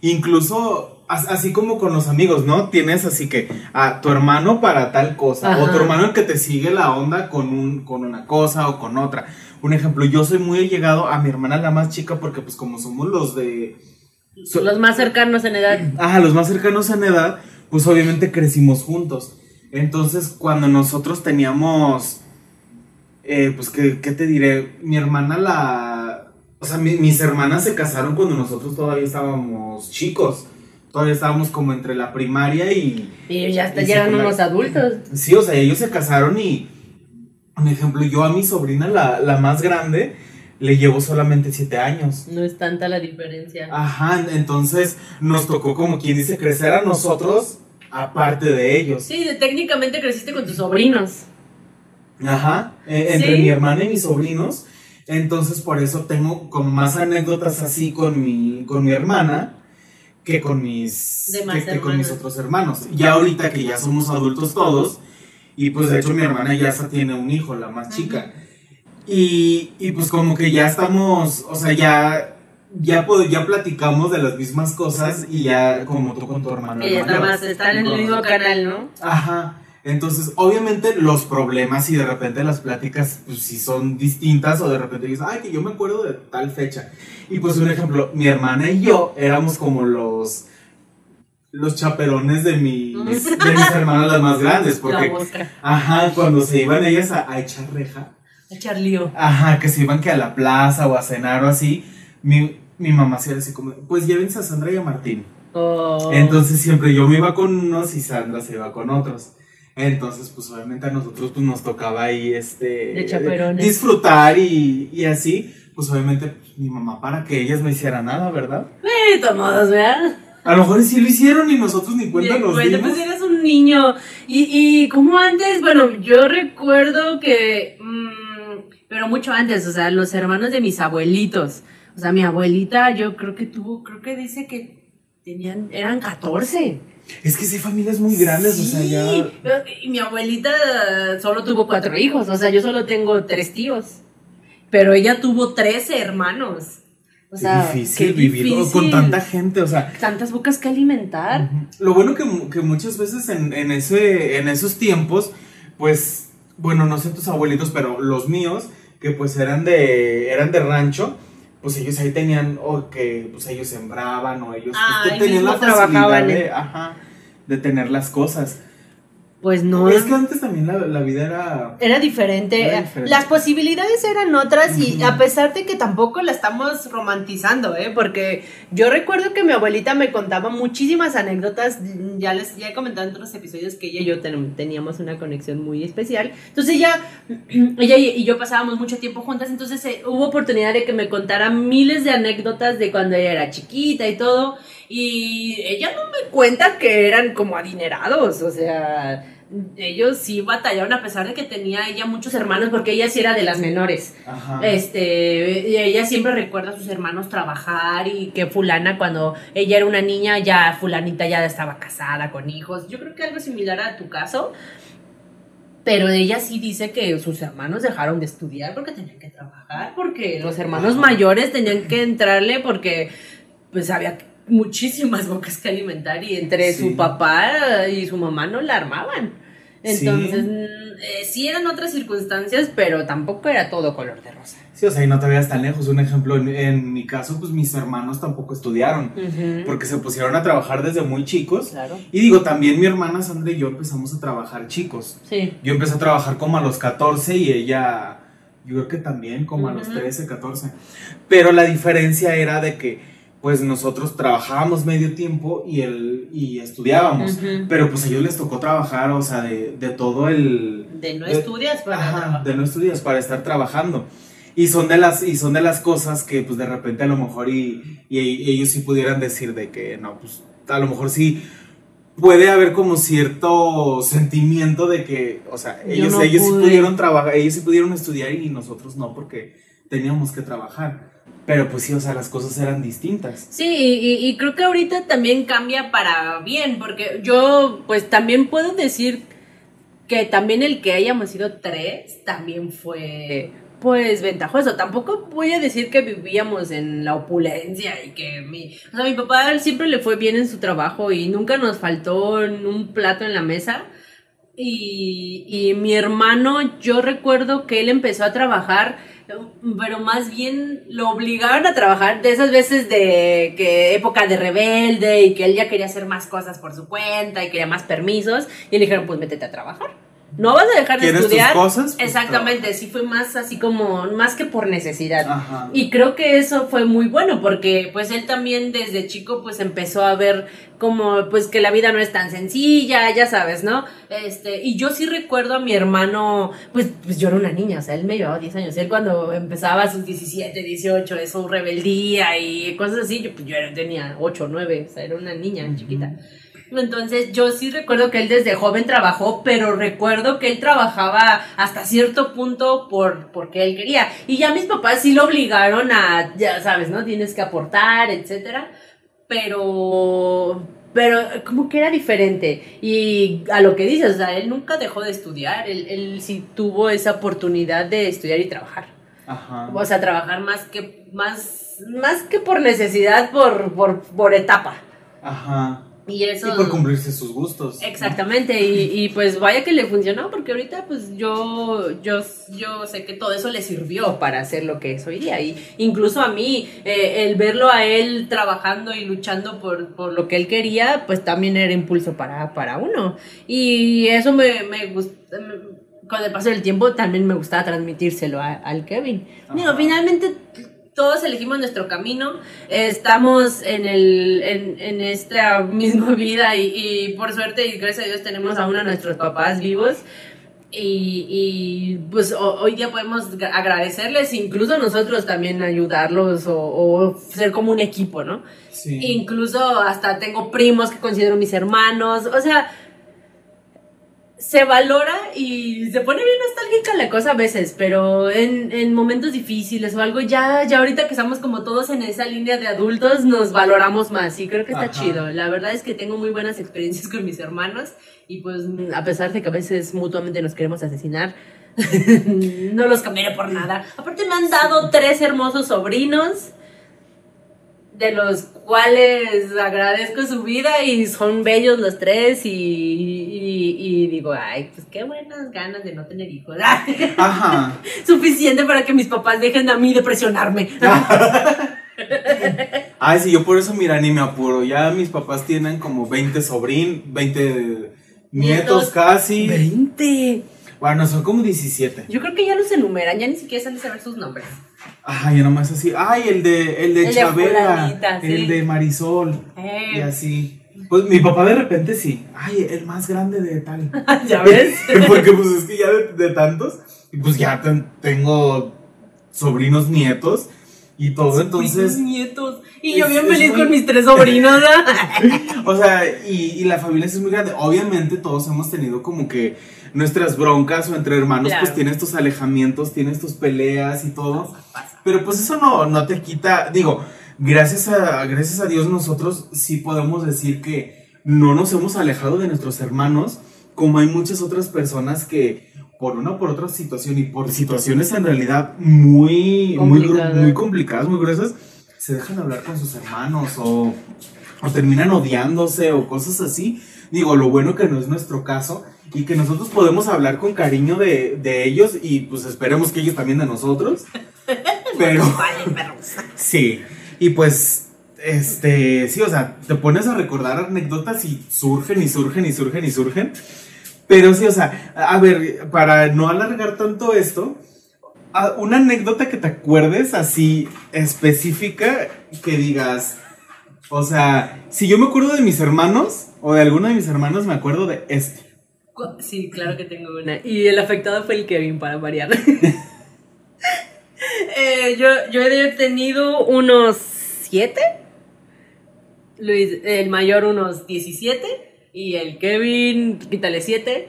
incluso as- así como con los amigos, ¿no? Tienes así que a tu hermano para tal cosa, o tu hermano el que te sigue la onda con, un, con una cosa o con otra. Un ejemplo, yo soy muy allegado a mi hermana la más chica porque pues como somos los de... so- Los más cercanos en edad. Ajá, los más cercanos en edad, pues obviamente crecimos juntos. Entonces, cuando nosotros teníamos, eh, pues, ¿qué, qué te diré? Mi hermana la... O sea, mi- mis hermanas se casaron cuando nosotros todavía estábamos chicos. Todavía estábamos como entre la primaria y... Y ya hasta Y llegan secundaria. unos adultos. Sí, o sea, ellos se casaron y... Un ejemplo, yo a mi sobrina, la, la más grande, le llevo solamente siete años. No es tanta la diferencia. Ajá, entonces nos tocó como quien dice crecer a nosotros aparte de ellos. Sí, de- técnicamente creciste con tus sobrinos. Ajá, eh, entre Sí. mi hermana y mis sobrinos. Entonces por eso tengo como más anécdotas así con mi, con mi hermana que con mis, que, que con mis otros hermanos. Ya ahorita que ya somos adultos todos, y pues de hecho mi hermana ya hasta tiene un hijo, la más chica. Y, y pues como que ya estamos, o sea, ya, ya, ya platicamos de las mismas cosas y ya como tú con tu hermano. El nada más están en el mismo canal, ¿no? Ajá. Entonces, obviamente los problemas y de repente las pláticas, pues si son distintas o de repente dices, ay, que yo me acuerdo de tal fecha. Y pues un ejemplo, mi hermana y yo éramos como los los chaperones de mis, <laughs> de mis hermanas las más grandes, porque, ajá, cuando se iban ellas a, a echar reja, Echar lío. ajá, que se iban que a la plaza o a cenar o así, mi, mi mamá se era así como, pues llévense a Sandra y a Martín. Oh. Entonces siempre yo me iba con unos y Sandra se iba con otros. Entonces, pues obviamente a nosotros pues nos tocaba ahí este De disfrutar y, y así. Pues obviamente pues, mi mamá para que ellas no hicieran nada, ¿verdad? Eh, tomados, ¿verdad? A lo mejor sí lo hicieron y nosotros ni cuenta nos bueno, dimos. pues eras un niño. Y, y como antes, bueno, yo recuerdo que. mm, pero mucho antes, o sea, los hermanos de mis abuelitos. O sea, mi abuelita, yo creo que tuvo, creo que dice que tenían, eran 14. Es que sí, familias muy grandes, o sea, Sí, ya. Y mi abuelita solo tuvo cuatro hijos, o sea, yo solo tengo tres tíos. Pero ella tuvo 13 hermanos. O Qué sea, difícil qué vivir con difícil. tanta gente, o sea, Tantas bocas que alimentar. Lo bueno que, que muchas veces en, en, ese, en esos tiempos, pues, bueno, no sé tus abuelitos, pero los míos, que pues eran de, eran de rancho, pues ellos ahí tenían, o que pues ellos sembraban, o ellos pues, Ah, que ahí tenían la facilidad de, ¿eh? ajá, de tener las cosas. Pues no. Es que antes también la, la vida era... Era diferente. Era diferente. Las posibilidades eran otras y a pesar de que tampoco la estamos romantizando, ¿eh? Porque yo recuerdo que mi abuelita me contaba muchísimas anécdotas. Ya les ya he comentado en otros episodios que ella y yo ten- teníamos una conexión muy especial. Entonces ella, <clears throat> ella y y yo pasábamos mucho tiempo juntas. Entonces eh, hubo oportunidad de que me contara miles de anécdotas de cuando ella era chiquita y todo. Y ella no me cuenta que eran como adinerados, o sea, ellos sí batallaron a pesar de que tenía ella muchos hermanos, porque ella sí era de las menores. Ajá. Este, ella siempre recuerda a sus hermanos trabajar y que fulana cuando ella era una niña, ya fulanita ya estaba casada con hijos. Yo creo que algo similar a tu caso. Pero ella sí dice que sus hermanos dejaron de estudiar porque tenían que trabajar, porque los hermanos Ajá. mayores tenían que entrarle porque pues había muchísimas bocas que alimentar y entre Sí. su papá y su mamá no la armaban. Entonces, mm, eh, sí eran otras circunstancias, pero tampoco era todo color de rosa. Sí, o sea, y no te veas tan lejos. Un ejemplo, en, en mi caso, pues mis hermanos tampoco estudiaron. Ujú. Porque se pusieron a trabajar desde muy chicos. Claro. Y digo, también mi hermana Sandra y yo empezamos a trabajar chicos. Sí. Yo empecé a trabajar como a los 14 y ella, yo creo que también como a los Ujú. 13, 14. Pero la diferencia era de que, pues nosotros trabajábamos medio tiempo y, el, y estudiábamos. Pero pues a ellos les tocó trabajar, o sea, de, de todo el... De no de- estudias para Ajá, de no estudias para estar trabajando. Y son de las, y son de las cosas que pues de repente a lo mejor y, y- y ellos sí pudieran decir de que no, pues a lo mejor sí puede haber como cierto sentimiento de que, o sea, ellos, no ellos sí pudieron trabajar, ellos sí pudieron estudiar y nosotros no porque teníamos que trabajar. Pero pues sí, o sea, las cosas eran distintas. Sí, y, y creo que ahorita también cambia para bien, porque yo pues también puedo decir que también el que hayamos sido tres también fue pues ventajoso. Tampoco voy a decir que vivíamos en la opulencia y que mi, o sea, mi papá siempre le fue bien en su trabajo y nunca nos faltó un plato en la mesa. Y, y mi hermano, yo recuerdo que él empezó a trabajar, pero más bien lo obligaron a trabajar de esas veces de que época de rebelde y que él ya quería hacer más cosas por su cuenta y quería más permisos. Y le dijeron, pues métete a trabajar. No vas a dejar de ¿Quieres tus estudiar. cosas? Pues, Exactamente, sí fue más así como, más que por necesidad. Ajá. Y creo que eso fue muy bueno porque pues él también desde chico pues empezó a ver como pues que la vida no es tan sencilla, ya sabes, ¿no? Este, y yo sí recuerdo a mi hermano, pues, pues yo era una niña, o sea, él me llevaba 10 años, él cuando empezaba a sus 17, 18, de su rebeldía y cosas así, yo, pues, yo tenía 8, 9, o sea, era una niña chiquita. Entonces yo sí recuerdo que él desde joven trabajó, pero recuerdo que él trabajaba hasta cierto punto por porque él quería. Y ya mis papás sí lo obligaron a, ya sabes, ¿no? Tienes que aportar, etcétera. Pero pero como que era diferente. Y a lo que dices, o sea, él nunca dejó de estudiar, él, él sí tuvo esa oportunidad de estudiar y trabajar. Ajá. O sea, trabajar más que más más que por necesidad, por por por etapa. Ajá. Y eso Y por cumplirse sus gustos. ¿no? Exactamente, y, y pues vaya que le funcionó, porque ahorita pues yo, yo, yo sé que todo eso le sirvió para hacer lo que es hoy día. Y incluso a mí, eh, el verlo a él trabajando y luchando por, por lo que él quería, pues también era impulso para, para uno. Y eso me, me gusta. Con el paso del tiempo también me gustaba transmitírselo a- al Kevin. Digo, finalmente todos elegimos nuestro camino, estamos en, el, en, en esta misma vida y, y por suerte y gracias a Dios tenemos a uno de nuestros papás vivos. Y, y, pues ho- hoy día podemos gra- agradecerles, incluso nosotros también ayudarlos o, o ser como un equipo, ¿no? Sí. Incluso hasta tengo primos que considero mis hermanos. O sea, se valora y se pone bien nostálgica la cosa a veces, pero en, en momentos difíciles o algo, ya, ya ahorita que estamos como todos en esa línea de adultos, nos valoramos más y creo que está Ajá. chido. La verdad es que tengo muy buenas experiencias con mis hermanos y pues a pesar de que a veces mutuamente nos queremos asesinar, <laughs> no los cambiaré por nada. Aparte me han dado tres hermosos sobrinos de los cuales agradezco su vida y son bellos los tres y, y- y digo, ay, pues qué buenas ganas de no tener hijos. <laughs> Ajá. Suficiente para que mis papás dejen a mí de presionarme. <laughs> Ay, sí, yo por eso, mira, ni me apuro. Ya mis papás tienen como 20 sobrin, 20 nietos casi. 20. Bueno, son como 17. Yo creo que ya los enumeran, ya ni siquiera saben saber sus nombres. Ay, nomás así. Ay, el de, el de El de Chabela, sí. el de Marisol. Eh. Y así. Pues mi papá de repente sí. Ay, el más grande de tal. <laughs> ¿Ya ves? <laughs> Porque pues es que ya de, de tantos, pues ya ten- tengo sobrinos nietos y todo, entonces, Mis nietos. Y yo bien feliz muy- con mis tres sobrinos. <laughs> o sea, y, y la familia es muy grande. Obviamente todos hemos tenido como que nuestras broncas o entre hermanos, Claro. pues tienes tus alejamientos, tienes tus peleas y todo. Pero pues eso no, no te quita, digo, gracias a, gracias a Dios nosotros sí podemos decir que no nos hemos alejado de nuestros hermanos, como hay muchas otras personas que por una o por otra situación y por situaciones en realidad muy, muy, muy complicadas, muy gruesas, se dejan hablar con sus hermanos o, o terminan odiándose o cosas así. Digo, lo bueno que no es nuestro caso y que nosotros podemos hablar con cariño de, de ellos y pues esperemos que ellos también de nosotros. <laughs> Pero... Sí, y pues, este, sí, o sea, te pones a recordar anécdotas y surgen y surgen y surgen y surgen. Pero sí, o sea, a ver, para no alargar tanto esto, una anécdota que te acuerdes así específica que digas, o sea, si yo me acuerdo de mis hermanos o de alguno de mis hermanos, me acuerdo de este. Sí, claro que tengo una. Y el afectado fue el Kevin, para variar. <laughs> Eh, yo, yo he tenido unos 7. Luis, el mayor unos 17. Y el Kevin, quítale 7.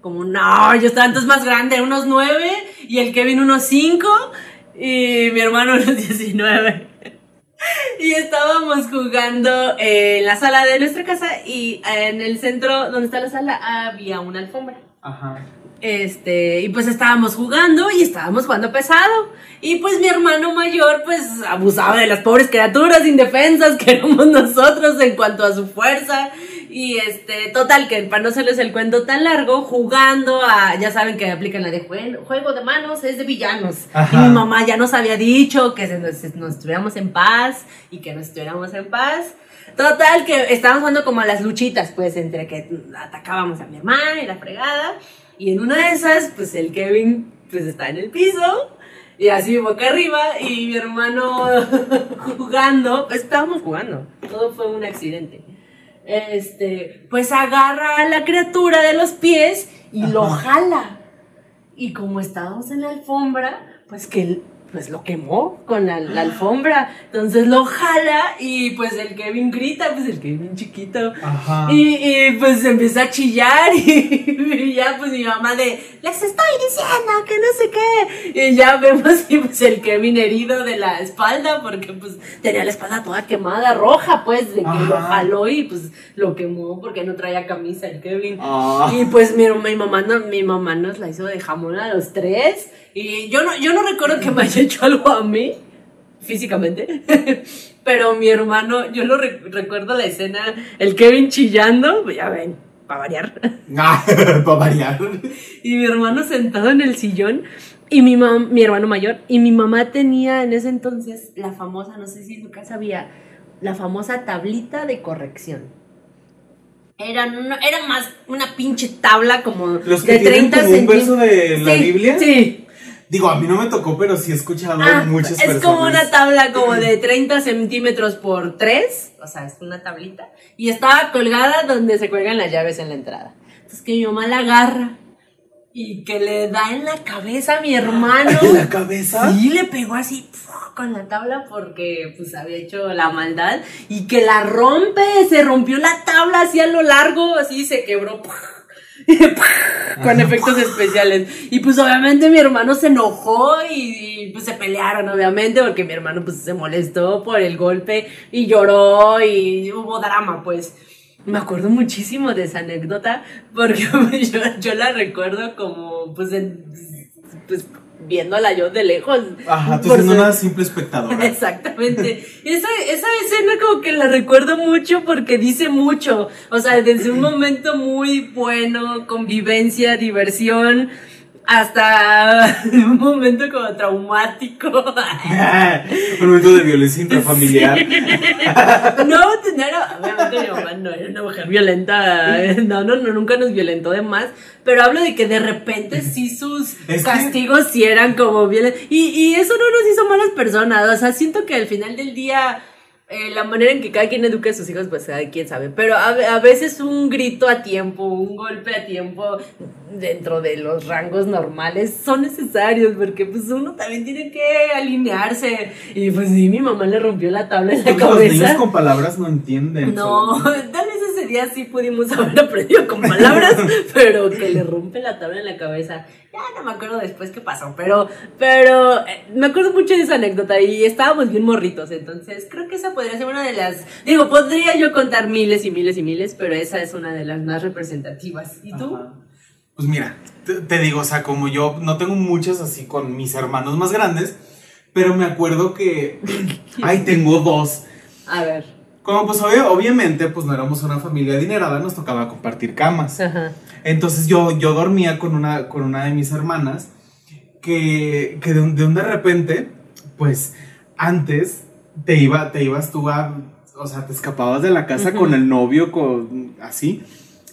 Como, no, yo estaba entonces más grande, unos 9. Y el Kevin unos 5. Y mi hermano unos 19. <laughs> Y estábamos jugando en la sala de nuestra casa y en el centro donde está la sala había una alfombra. Ajá. Este, y pues estábamos jugando y estábamos jugando pesado. Y pues mi hermano mayor pues abusaba de las pobres criaturas indefensas que éramos <laughs> nosotros en cuanto a su fuerza. Y este, total, que para no hacerles el cuento tan largo, jugando a, ya saben que aplican la de jue- juego de manos, es de villanos. Ajá. Y mi mamá ya nos había dicho que se- nos, nos estuviéramos en paz y que nos estuviéramos en paz. Total, que estábamos jugando como a las luchitas, pues, entre que atacábamos a mi hermana y la fregada. Y en una de esas, pues el Kevin, pues está en el piso. Y así boca arriba. Y mi hermano <laughs> jugando. estábamos jugando. Todo fue un accidente. Este, pues agarra a la criatura de los pies y lo jala. Y como estábamos en la alfombra, pues que él, pues lo quemó con la, la alfombra. Entonces lo jala y pues el Kevin grita, pues el Kevin chiquito. Ajá. Y, y, pues empieza a chillar <laughs> y, ya pues mi mamá de, les estoy diciendo que no sé qué. Y ya vemos y pues el Kevin herido de la espalda porque pues tenía la espalda toda quemada, roja pues, de que lo jaló y pues lo quemó porque no traía camisa el Kevin. Ah. Y pues mi, mi mamá no- mi mamá nos la hizo de jamón a los tres. Y yo no, yo no recuerdo que me haya <laughs> hecho algo a mí, físicamente. <laughs> Pero mi hermano, yo lo re- recuerdo la escena, el Kevin chillando, pues ya ven, para variar. <laughs> Ah, para variar. Y mi hermano sentado en el sillón. Y mi, mam- mi hermano mayor. Y mi mamá tenía en ese entonces la famosa, no sé si en tu casa había, la famosa tablita de corrección. Era, no- era más una pinche tabla como Los que de tienen 30 como un verso centímetros. de la Sí, Biblia. Sí. Digo, a mí no me tocó, pero sí he escuchado Ah, muchas es personas. como una tabla como <clears throat> de 30 centímetros por 3, o sea, es una tablita, y estaba colgada donde se cuelgan las llaves en la entrada. Entonces que mi mamá la agarra y que le da en la cabeza a mi hermano. ¿En la cabeza? Sí, le pegó así ¡puf! con la tabla porque pues había hecho la maldad y que la rompe, se rompió la tabla así a lo largo, así se quebró. ¡puf! <laughs> con efectos especiales. Y pues obviamente mi hermano se enojó y, y, pues se pelearon, obviamente, porque mi hermano pues se molestó por el golpe y lloró y hubo drama, pues. Me acuerdo muchísimo de esa anécdota porque <laughs> yo, yo la recuerdo como pues, en- pues viéndola yo de lejos. Ajá, tú siendo ser- una simple espectadora. <laughs> Exactamente. Esa, esa escena como que la recuerdo mucho porque dice mucho. O sea, desde un momento muy bueno, convivencia, diversión, hasta <laughs> un momento como traumático. <laughs> Un momento de violencia intrafamiliar. <laughs> No, no era, obviamente mi mamá no era una mujer violenta, no, no, no, nunca nos violentó de más, pero hablo de que de repente sí sus Es que- castigos sí eran como violentos, y, y eso no nos hizo malas personas, o sea, siento que al final del día, eh, la manera en que cada quien educa a sus hijos, pues quien sabe, pero a, a veces un grito a tiempo, un golpe a tiempo, dentro de los rangos normales, son necesarios, porque pues uno también tiene que alinearse, y pues sí, mi mamá le rompió la tabla en la Porque los niños cabeza. con palabras no entienden. No, tal vez ese día sí pudimos haber aprendido con palabras, <laughs> pero que le rompe la tabla en la cabeza. Ya no me acuerdo después qué pasó, pero, pero eh, me acuerdo mucho de esa anécdota y estábamos bien morritos, entonces creo que esa podría ser una de las, digo, podría yo contar miles y miles y miles, pero esa es una de las más representativas. ¿Y tú? Ajá. Pues mira, te, te digo, o sea, como yo no tengo muchas así con mis hermanos más grandes, pero me acuerdo que. <laughs> Ay, tengo dos. A ver. como pues obvio- obviamente pues no éramos una familia adinerada, nos tocaba compartir camas. Ajá. Entonces yo, yo dormía con una, con una de mis hermanas que, que de, un, de un de repente, pues antes te, iba, te ibas tú a, o sea, te escapabas de la casa Ujú. con el novio, con así,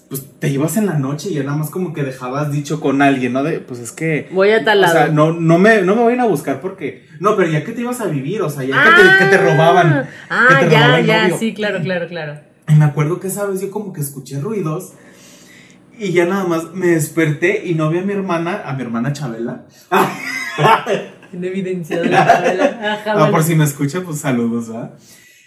pues te ibas en la noche y ya nada más como que dejabas dicho con alguien, ¿no? De, pues es que... Voy a tal O lado. sea, no, no, me, no me vayan a buscar porque... No, pero ya que te ibas a vivir, o sea, ya que, te, que te robaban. Ah, que te ya, el ya, novio. sí, claro, claro, claro. Y me acuerdo que esa vez yo como que escuché ruidos y ya nada más me desperté y no vi a mi hermana, a mi hermana Chabela. <laughs> Tiene evidenciado la tabla. <laughs> Ajá, Ah, por si me escucha, pues saludos, ¿verdad?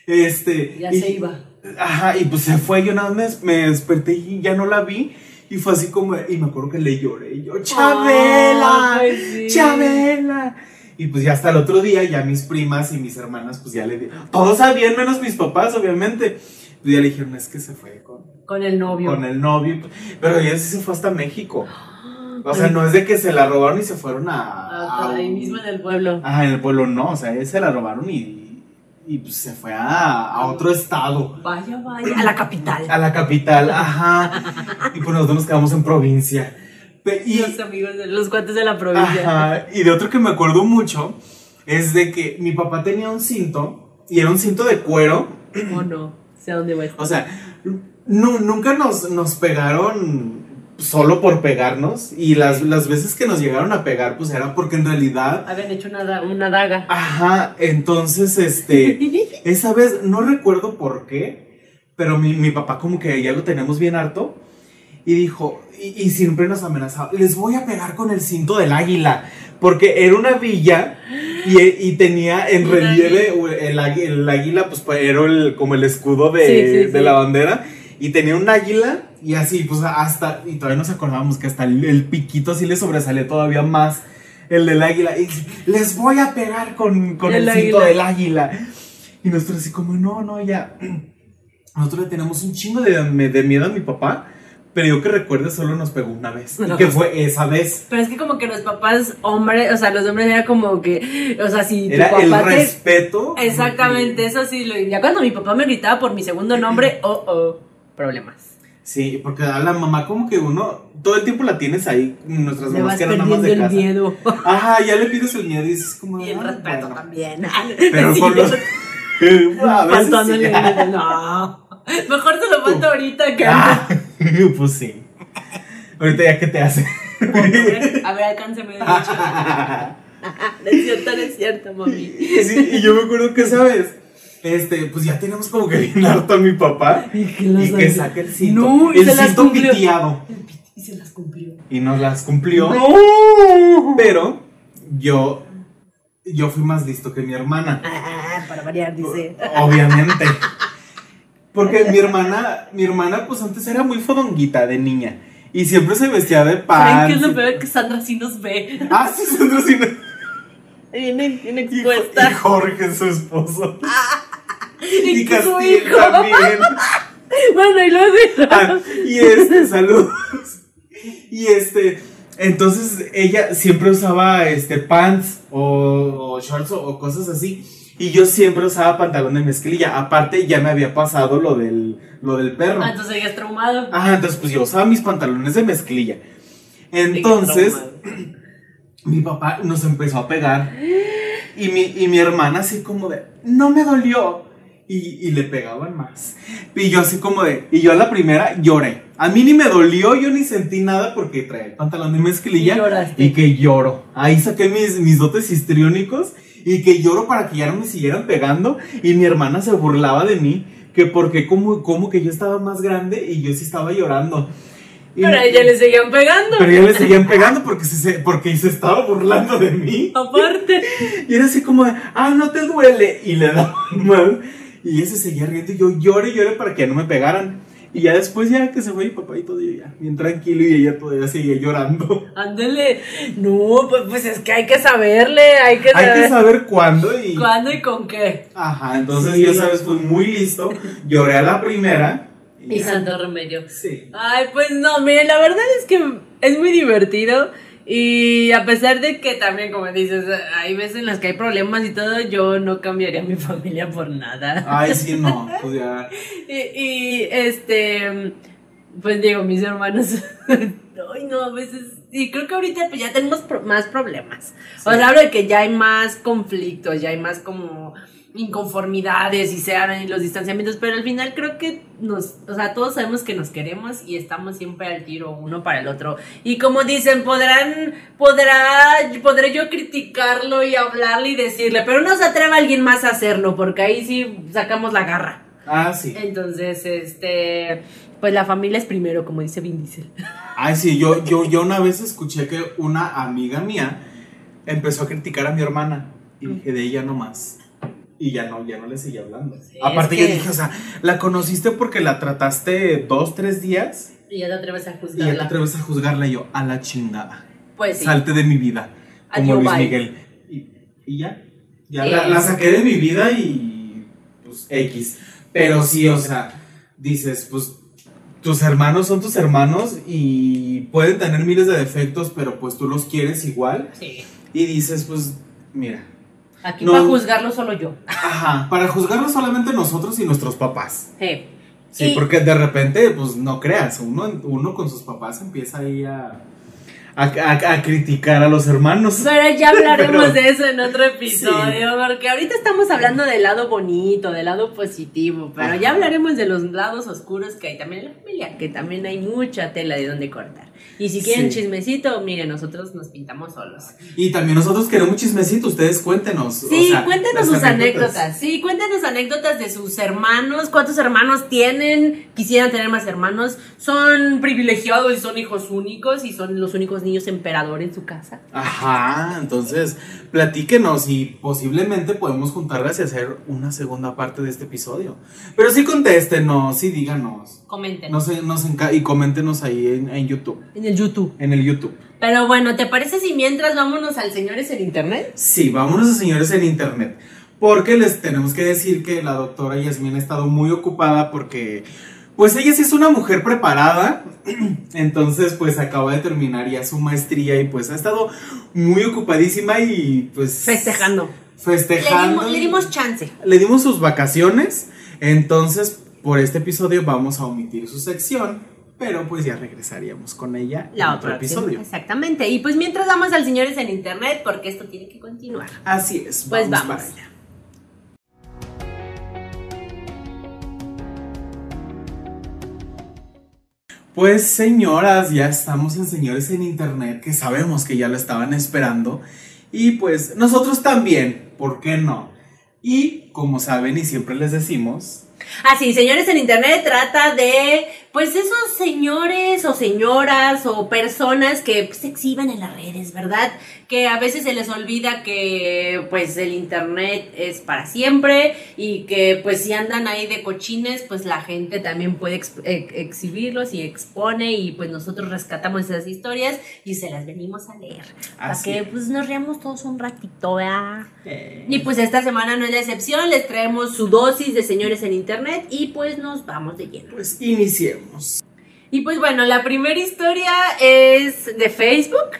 Este. Ya y- se iba. Ajá, y pues se fue, yo nada más me, me desperté y ya no la vi. Y fue así como, y me acuerdo que le lloré. Y yo, ¡Chabela! Ah, pues sí. ¡Chabela! Y pues ya hasta el otro día, ya mis primas y mis hermanas, pues ya le di. Todos sabían, menos mis papás, obviamente. Pues ya le dijeron, es que se fue con, Con el novio. con el novio. Pero ella sí se fue hasta México. O sea, no es de que se la robaron y se fueron a. Hasta a ahí mismo en el pueblo. Ajá, en el pueblo no, o sea, se la robaron y, y pues se fue a, a otro estado, Vaya, vaya. A la capital. a la capital, ajá. Y pues nosotros nos quedamos en provincia. Y, Los amigos de los cuates de la provincia. ajá, y de otro que me acuerdo mucho es de que mi papá tenía un cinto y era un cinto de cuero. ¿O no? Sé a dónde va esto. O sea, nu- nunca nos, nos pegaron solo por pegarnos y las, las veces que nos llegaron a pegar pues era porque en realidad Habían hecho una, una daga. Ajá, entonces, este, <laughs> esa vez, no recuerdo por qué, pero mi, mi papá como que ya lo teníamos bien harto y dijo, y, y siempre nos amenazaba, les voy a pegar con el cinto del águila, porque era una villa y, y tenía en relieve el, el águila, pues pues, era el- como el escudo de, Sí, sí, de sí. la bandera. Y tenía un águila y así, pues hasta, y todavía nos acordábamos que hasta el, el piquito así le sobresalía todavía más el del águila. Y les voy a pegar con, con el, El cinto del águila. Y nosotros así como, no, no, ya. <clears throat> Nosotros le tenemos un chingo de, de miedo a mi papá, pero yo que recuerde solo nos pegó una vez. Y No. que fue esa vez. Pero es que como que los papás hombres, o sea, los hombres era como que, o sea, si tu Era el papá te... respeto. Exactamente, eso sí, lo- ya cuando mi papá me gritaba por mi segundo nombre, <clears throat> oh, oh, problemas. Sí, porque a la mamá como que uno, todo el tiempo la tienes ahí, nuestras Le mamás que eran amas de el casa. miedo. <laughs> Ajá, ya le pides el miedo y dices como... Y el "Ah, respeto bueno". también. <laughs> Pero Sí, con los... <laughs> a veces faltándole sí. el no. Mejor se lo falta ahorita que Ah, pues sí. Ahorita ya que te hace. A ver, alcánceme de hecho. No es cierto, no es cierto, mami. Sí, y yo me acuerdo que esa vez, este, pues ya tenemos como que bien harto a mi papá. Y que, las Y que hace. saque el cinto. No, y el se las cinto cumplió. piteado. Y se las cumplió. Y nos las cumplió. Pero yo, yo fui más listo que mi hermana. Ah, para variar, dice. Obviamente. Porque mi hermana, mi hermana, pues antes era muy fodonguita de niña. Y siempre se vestía de ¿Saben pan. qué es lo peor? Que Sandra sí nos ve. Ah, sí, Sandra, sí. no- Viene bien Y, expuesta. y Jorge, su esposo. Y, Y Castiel hijo. también. <laughs> Bueno, y luego. Ah, y este, saludos. Y este, entonces ella siempre usaba este pants o, o shorts o, o cosas así. Y yo siempre usaba pantalón de mezclilla. Aparte, ya me había pasado lo del, lo del perro. Ah, entonces es traumado. Ajá, entonces pues yo usaba mis pantalones de mezclilla. Entonces, mi papá nos empezó a pegar. Y mi, y mi hermana así como de, no me dolió. Y, y le pegaban más. Y yo así como de, y yo a la primera lloré. A mí ni me dolió, yo ni sentí nada porque traía el pantalón de mezclilla. Y. Y que lloro. Ahí saqué mis, mis dotes histriónicos. Y que lloro para que ya no me siguieran pegando. Y mi hermana se burlaba de mí. Que porque como, como que yo estaba más grande y yo sí estaba llorando. Y- Pero a ella le seguían pegando. pero ya le seguían pegando porque se, porque se estaba burlando de mí. Aparte. Y era así como de, ah, no te duele. Y le daba más. Y ella se seguía riendo y yo lloré y lloré para que ya no me pegaran. Y ya después, ya que se fue mi papá y todo, yo ya bien tranquilo y ella todavía seguía llorando. <laughs> Ándele. No, pues, pues es que hay que saberle. Hay que Hay saber. que saber cuándo y. ¿Cuándo y con qué? Ajá, entonces Sí. ya sabes, fui muy listo. Lloré a la primera. Y ya. santo remedio. Sí. Ay, pues no, miren, la verdad es que es muy divertido Y a pesar de que también, como dices, hay veces en las que hay problemas y todo, yo no cambiaría a mi <laughs> familia por nada. Ay, sí, no, <laughs> pues ya. Y, y, este, pues digo, mis hermanos, <laughs> ay no, a veces, y creo que ahorita pues ya tenemos pro- más problemas. O sea, hablo de que ya hay más conflictos, ya hay más como inconformidades y se dan los distanciamientos, pero al final creo que nos, o sea, todos sabemos que nos queremos y estamos siempre al tiro uno para el otro. Y como dicen, podrán, podrá, podré yo criticarlo y hablarle y decirle, pero no se atreva alguien más a hacerlo, porque ahí sí sacamos la garra. Ah, sí. Entonces, este, pues la familia es primero, como dice Vin Diesel. Ay, sí, yo, yo, yo una vez escuché que una amiga mía empezó a criticar a mi hermana. Y dije, de ella no más. Y ya no, ya no le seguí hablando. Sí, Aparte yo que- dije, o sea, la conociste porque la trataste dos, tres días Y ya te atreves a y ya te juzgarla. atreves a juzgarla y yo, a la chingada. Pues sí. Salte de mi vida. Como Luis bye. Miguel. Y, y ya. Ya la, la saqué de mi vida y pues X. Pero sí, o sea, dices, pues tus hermanos son tus hermanos y pueden tener miles de defectos, pero pues tú los quieres igual. Sí. Y dices, pues, mira. Aquí No. para juzgarlo solo yo. Ajá, para juzgarlo solamente nosotros y nuestros papás. Sí. Sí, Y- porque de repente, pues no creas, uno, uno con sus papás empieza ahí a, a, a- a criticar a los hermanos. Pero ya hablaremos <laughs> Pero- de eso en otro episodio, porque ahorita estamos hablando del lado bonito, del lado positivo, pero Ajá. ya hablaremos de los lados oscuros que hay también en la familia, que también hay mucha tela de donde cortar. Y si quieren Sí. chismecito, miren, nosotros nos pintamos solos. Y también nosotros queremos chismecito, ustedes cuéntenos. o Sí, sea, cuéntenos sus anécdotas. Sí, cuéntenos anécdotas de sus hermanos. ¿Cuántos hermanos tienen? Quisieran tener más hermanos. ¿Son privilegiados y son hijos únicos y son los únicos niños emperador en su casa? Ajá, entonces platíquenos y posiblemente podemos juntarlas y hacer una segunda parte de este episodio. Pero sí contéstenos, sí díganos. Comenten No sé, nos enca- y coméntenos ahí en, en YouTube, en el YouTube. en el YouTube. Pero bueno, ¿te parece si mientras vámonos al Señores en Internet? Sí, vámonos a señores en internet. Porque les tenemos que decir que la doctora Yasmin ha estado muy ocupada porque, pues ella sí es una mujer preparada. <clears throat> Entonces, pues acaba de terminar ya su maestría y pues ha estado muy ocupadísima y pues... Festejando. Le Festejando. dimos, le dimos chance. Le dimos sus vacaciones. Entonces, por este episodio vamos a omitir su sección. Pero pues ya regresaríamos con ella La en otro episodio. Exactamente. Y pues mientras vamos al Señores en Internet, porque esto tiene que continuar. Así es. Pues vamos. vamos. para allá. Pues señoras, ya estamos en Señores en Internet, que sabemos que ya lo estaban esperando. Y pues nosotros también, ¿por qué no? Y como saben y siempre les decimos, Ah, sí, señores en internet trata de, pues, esos señores o señoras o personas que se exhiben en las redes, ¿verdad? Que a veces se les olvida que, pues, el internet es para siempre y que, pues, si andan ahí de cochines, pues la gente también puede ex- eh, exhibirlos y expone y, pues, nosotros rescatamos esas historias y se las venimos a leer. Para Así que, es. pues, nos riamos todos un ratito, ¿verdad? Y pues esta semana no es la excepción, les traemos su dosis de señores en internet y pues nos vamos de lleno. pues iniciemos. Y pues bueno, la primera historia es de Facebook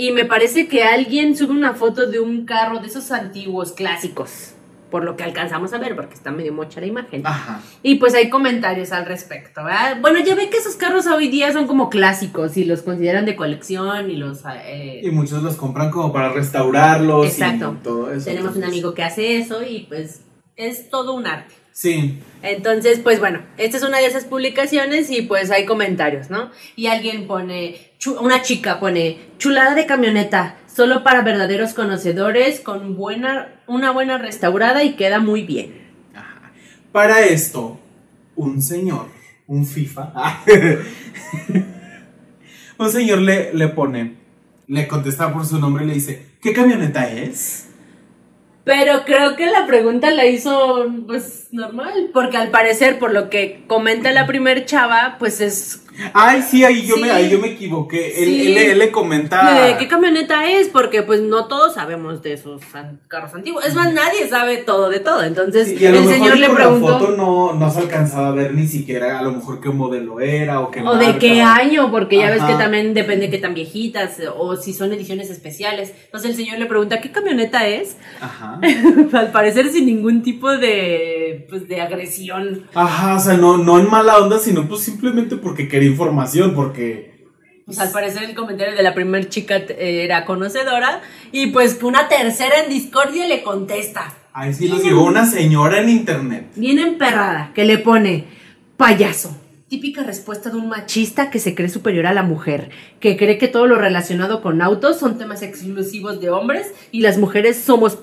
y me parece que alguien sube una foto de un carro de esos antiguos clásicos, por lo que alcanzamos a ver porque está medio mocha la imagen. Ajá. Y pues hay comentarios al respecto, ¿verdad? Bueno, ya ve que esos carros hoy día son como clásicos y los consideran de colección y los... eh, Y muchos los compran como para restaurarlos Exacto. y todo eso. tenemos un amigo que hace eso y pues es todo un arte. Sí. Entonces, pues bueno, esta es una de esas publicaciones y pues hay comentarios, ¿no? Y alguien pone, una chica pone, chulada de camioneta, solo para verdaderos conocedores, con buena, una buena restaurada y queda muy bien. Ajá. Para esto, un señor, un FIFA, <laughs> un señor le, le pone, le contesta por su nombre y le dice, ¿qué camioneta es? Pero creo que la pregunta la hizo, pues, normal, porque al parecer, por lo que comenta la primer chava, pues es Ay, sí, ahí yo, Me, ahí yo me equivoqué. Él, Sí. él- él le comenta. ¿De qué camioneta es? Porque pues no todos sabemos de esos carros antiguos. Es más, nadie sabe todo de todo. Entonces Sí, y a lo el mejor señor le preguntó la foto no, no se alcanzaba a ver ni siquiera a lo mejor qué modelo era o qué o de qué año, porque ya ves que también depende qué tan viejitas o si son ediciones especiales. Entonces el señor le pregunta qué camioneta es. Ajá. <laughs> Al parecer sin ningún tipo de pues de agresión. Ajá, o sea, no, no en mala onda, sino pues simplemente porque quería información, porque. Pues al parecer el comentario de la primera chica eh, era conocedora y pues una tercera en discordia le contesta. Ahí sí nos llegó una señora en internet. bien emperrada, que le pone payaso. Típica respuesta de un machista que se cree superior a la mujer, que cree que todo lo relacionado con autos son temas exclusivos de hombres y las mujeres somos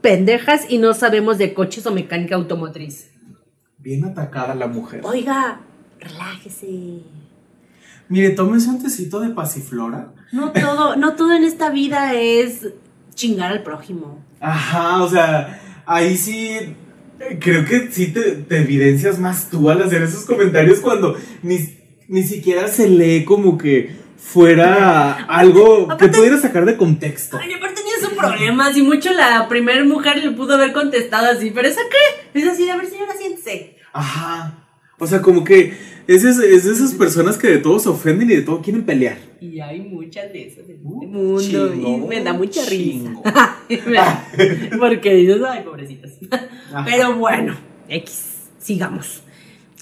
pendejas y no sabemos de coches o mecánica automotriz. Bien atacada la mujer. Oiga, relájese. Mire, tómese un tecito de pasiflora. No todo, no todo en esta vida es chingar al prójimo. Ajá, o sea, ahí sí. Creo que sí te, te evidencias más tú al hacer esos comentarios cuando ni, ni siquiera se lee como que fuera algo que pudiera sacar de contexto. Ay, aparte tenía su problema, si mucho la primera mujer le pudo haber contestado así, pero ¿esa qué? Es así, a ver señora, siéntese. Ajá. O sea, como que es, es, es de esas personas que de todo se ofenden y de todo quieren pelear. Y hay muchas de esas en este Uh, mundo. chingo, y me da mucha chingo. risa. <laughs> Porque dices, ay, pobrecitas. Pero bueno, X, sigamos.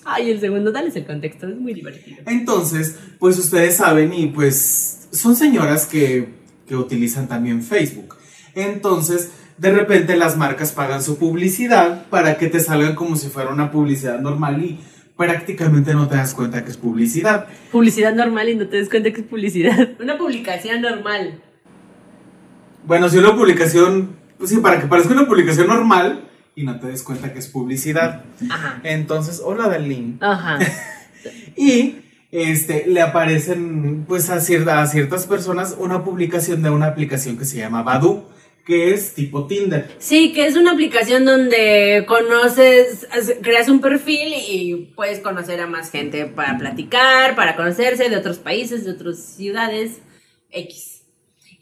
Ay, el segundo, dale el contexto, es muy divertido. Entonces, pues ustedes saben y pues son señoras que, que utilizan también Facebook. Entonces, de repente las marcas pagan su publicidad para que te salgan como si fuera una publicidad normal y prácticamente no te das cuenta que es publicidad. Publicidad normal y no te des cuenta que es publicidad. <laughs> Una publicación normal. Bueno, si una publicación, pues sí, para que parezca una publicación normal y no te des cuenta que es publicidad. Ajá. Entonces, hola Dalín. Ajá. <laughs> Y este, le aparecen pues a, cierta- a ciertas personas una publicación de una aplicación que se llama Badu, que es tipo Tinder. Sí, que es una aplicación donde conoces, as- creas un perfil y puedes conocer a más gente para platicar, para conocerse de otros países, de otras ciudades, X.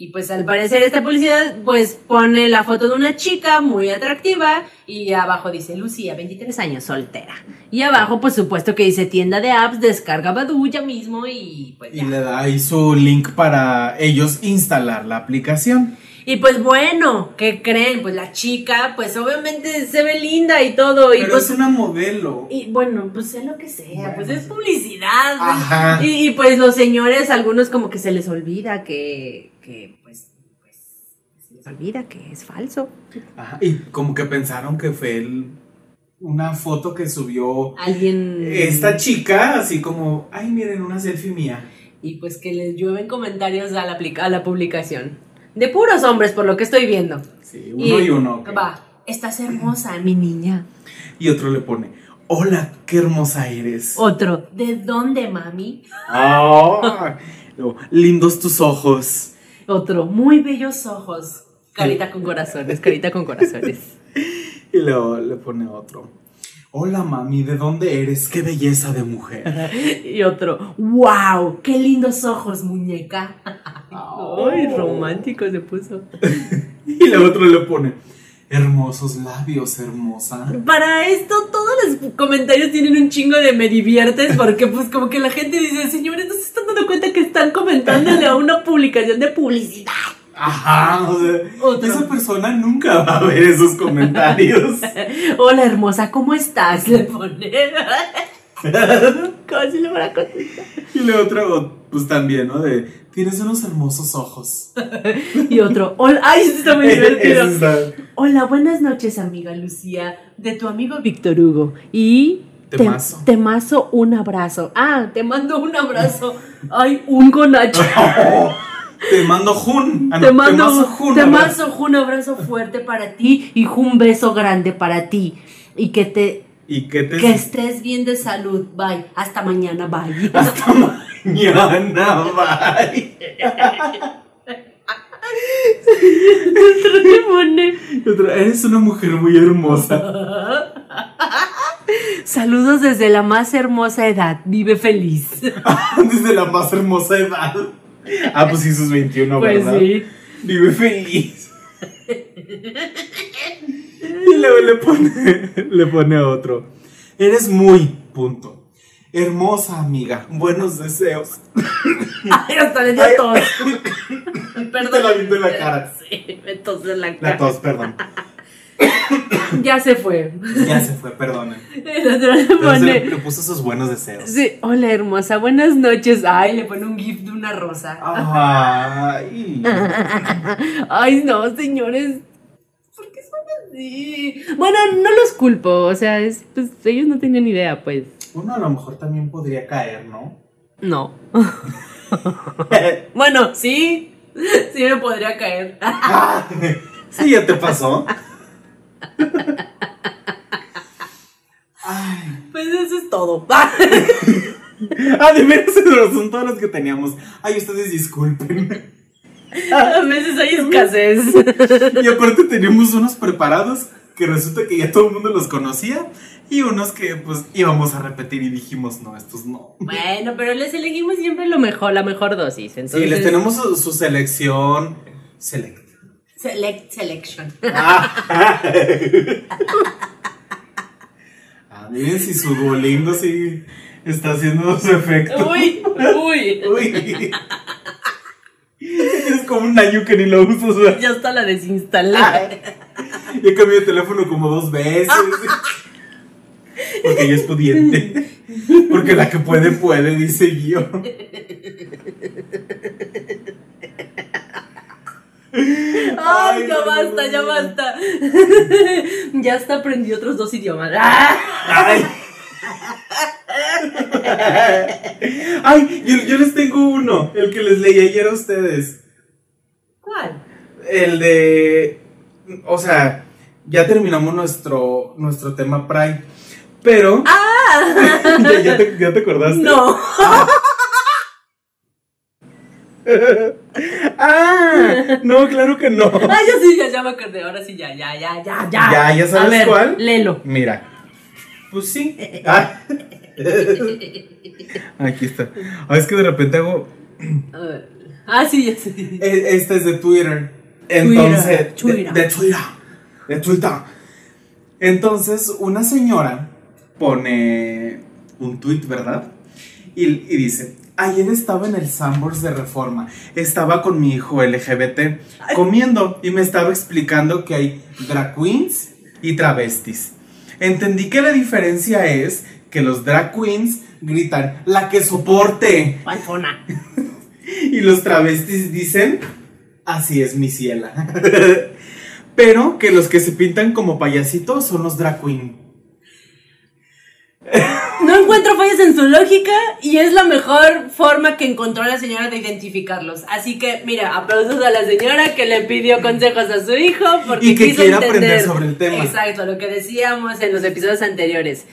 Y pues al parecer esta publicidad pues pone la foto de una chica muy atractiva y abajo dice Lucía, 23 años, soltera. Y abajo por supuesto que dice tienda de apps, descarga Badoo ya mismo y pues Y le da ahí su link para ellos instalar la aplicación. Y pues bueno, ¿qué creen? Pues la chica pues obviamente se ve linda y todo. y Pero pues es una modelo. Y bueno, pues sé lo que sea, Bueno, pues es publicidad. Ajá. Y, y, pues los señores, algunos como que se les olvida que, que pues, pues, se les olvida que es falso. Ajá, Y como que pensaron que fue el- una foto que subió Alguien... esta chica, así como, ay, miren, una selfie mía. Y pues que les llueven comentarios a la, a la publicación. De puros hombres, por lo que estoy viendo. Sí, uno y, uno. Va, estás hermosa, mi niña. Y otro le pone, hola, qué hermosa eres. Otro, ¿de dónde, mami? No, lindos tus ojos. Otro, muy bellos ojos. Carita con corazones, carita con corazones. <laughs> Y luego le pone otro. Hola mami, ¿de dónde eres? Qué belleza de mujer. <laughs> Y otro, wow, qué lindos ojos, muñeca. <laughs> Ay, romántico se puso. <laughs> Y el otro le pone, hermosos labios, hermosa. Para esto, todos los comentarios tienen un chingo de me diviertes porque pues como que la gente dice, señores, no se están dando cuenta que están comentándole a una publicación de publicidad. Ajá, o sea, Otro. esa persona nunca va a ver esos comentarios. <laughs> Hola hermosa, ¿cómo estás? Le pone. <laughs> Casi le van a contestar. Y el otro, pues también, ¿no? De, tienes unos hermosos ojos. <laughs> Y otro, hola, ay, esto está muy divertido. Hola, buenas noches, amiga Lucía, de tu amigo Víctor Hugo. Y Te te, mazo. te mazo un abrazo. Ah, te mando un abrazo. Ay, un gonacho. Te mando Jun. Ah, no, te mando, mazo Jun, te abrazo. mazo un abrazo fuerte para ti y un beso grande para ti. Y que te ¿Y qué te que estés bien de salud. Bye. Hasta mañana. Bye. <laughs> Hasta mañana, bye. <laughs> Eres una mujer muy hermosa. <laughs> Saludos desde la más hermosa edad. Vive feliz. Desde la más hermosa edad. Ah, pues sí, sus 21, Pues ¿verdad? sí. Vive feliz. Y luego le pone, le pone otro. Eres muy, punto. Hermosa amiga, buenos deseos. Ay, hasta le dio tos. <laughs> Te la viendo en la cara. Sí, me tos en la cara. La tos, perdón. <coughs> Ya se fue. Ya se fue, perdonen. El otro le pone. le puso sus buenos deseos. Sí, hola hermosa, buenas noches. Ay, le pone un gif de una rosa. Ay. <laughs> Ay, no, señores. ¿Por qué son así? Bueno, no los culpo, o sea, es, pues ellos no tenían idea, pues. Uno a lo mejor también podría caer, ¿no? No. <laughs> Bueno, sí. Sí me podría caer. <laughs> sí, ya te pasó. Ay. Pues eso es todo. <laughs> Ah, de veras, son todas las que teníamos. Ay, ustedes disculpen. A veces hay escasez. Y aparte teníamos unos preparados que resulta que ya todo el mundo los conocía y unos que pues íbamos a repetir y dijimos, no, estos no. Bueno, pero les elegimos siempre lo mejor, la mejor dosis. Entonces, Sí, les tenemos su, su selección. Select. Select selection. Ah, <laughs> Ah, miren si su Duolingo sí está haciendo su efecto. Uy, uy. Uy. Es como un año que ni lo. ¿verdad? Ya hasta la desinstalé. Yo cambié de teléfono como dos veces. Porque ella es pudiente. Porque la que puede, puede, dice yo. Ay, ya basta, ya basta. <laughs> ya hasta aprendí otros dos idiomas. ¡Ah! <laughs> Ay. Ay, yo, yo les tengo uno. El que les leí ayer a ustedes. ¿Cuál? El de. O sea, ya terminamos nuestro, nuestro tema Pride. Pero. <laughs> ¿Ya, ya te, ya te acordaste? No. Ah, <laughs> no, claro que no. <laughs> Ah, ya sí, ya, ya me acordé. Ahora sí, ya, ya, ya, ya, ya. Ya, ¿ya sabes A ver, cuál? Léelo. Mira. Pues sí. <laughs> Ah. Aquí está. Ah, es que de repente hago. A ver. Ah, sí, ya sé. e- Este es de Twitter. Entonces. Twitter. De, de Twitter. De Twitter. Entonces, una señora pone un tweet, ¿verdad? Y, y dice. Ayer estaba en el Sambors de Reforma. Estaba con mi hijo LGBT comiendo y me estaba explicando que hay drag queens y travestis. Entendí que la diferencia es que los drag queens gritan la que soporte Palfona. <laughs> y los travestis dicen así es mi ciela. <laughs> Pero que los que se pintan como payasitos son los drag queen. <laughs> No encuentro fallas en su lógica y es la mejor forma que encontró la señora de identificarlos. Así que, mira, aplausos a la señora que le pidió consejos a su hijo porque Y que quiso quiere entender. aprender sobre el tema. Exacto, lo que decíamos en los episodios anteriores.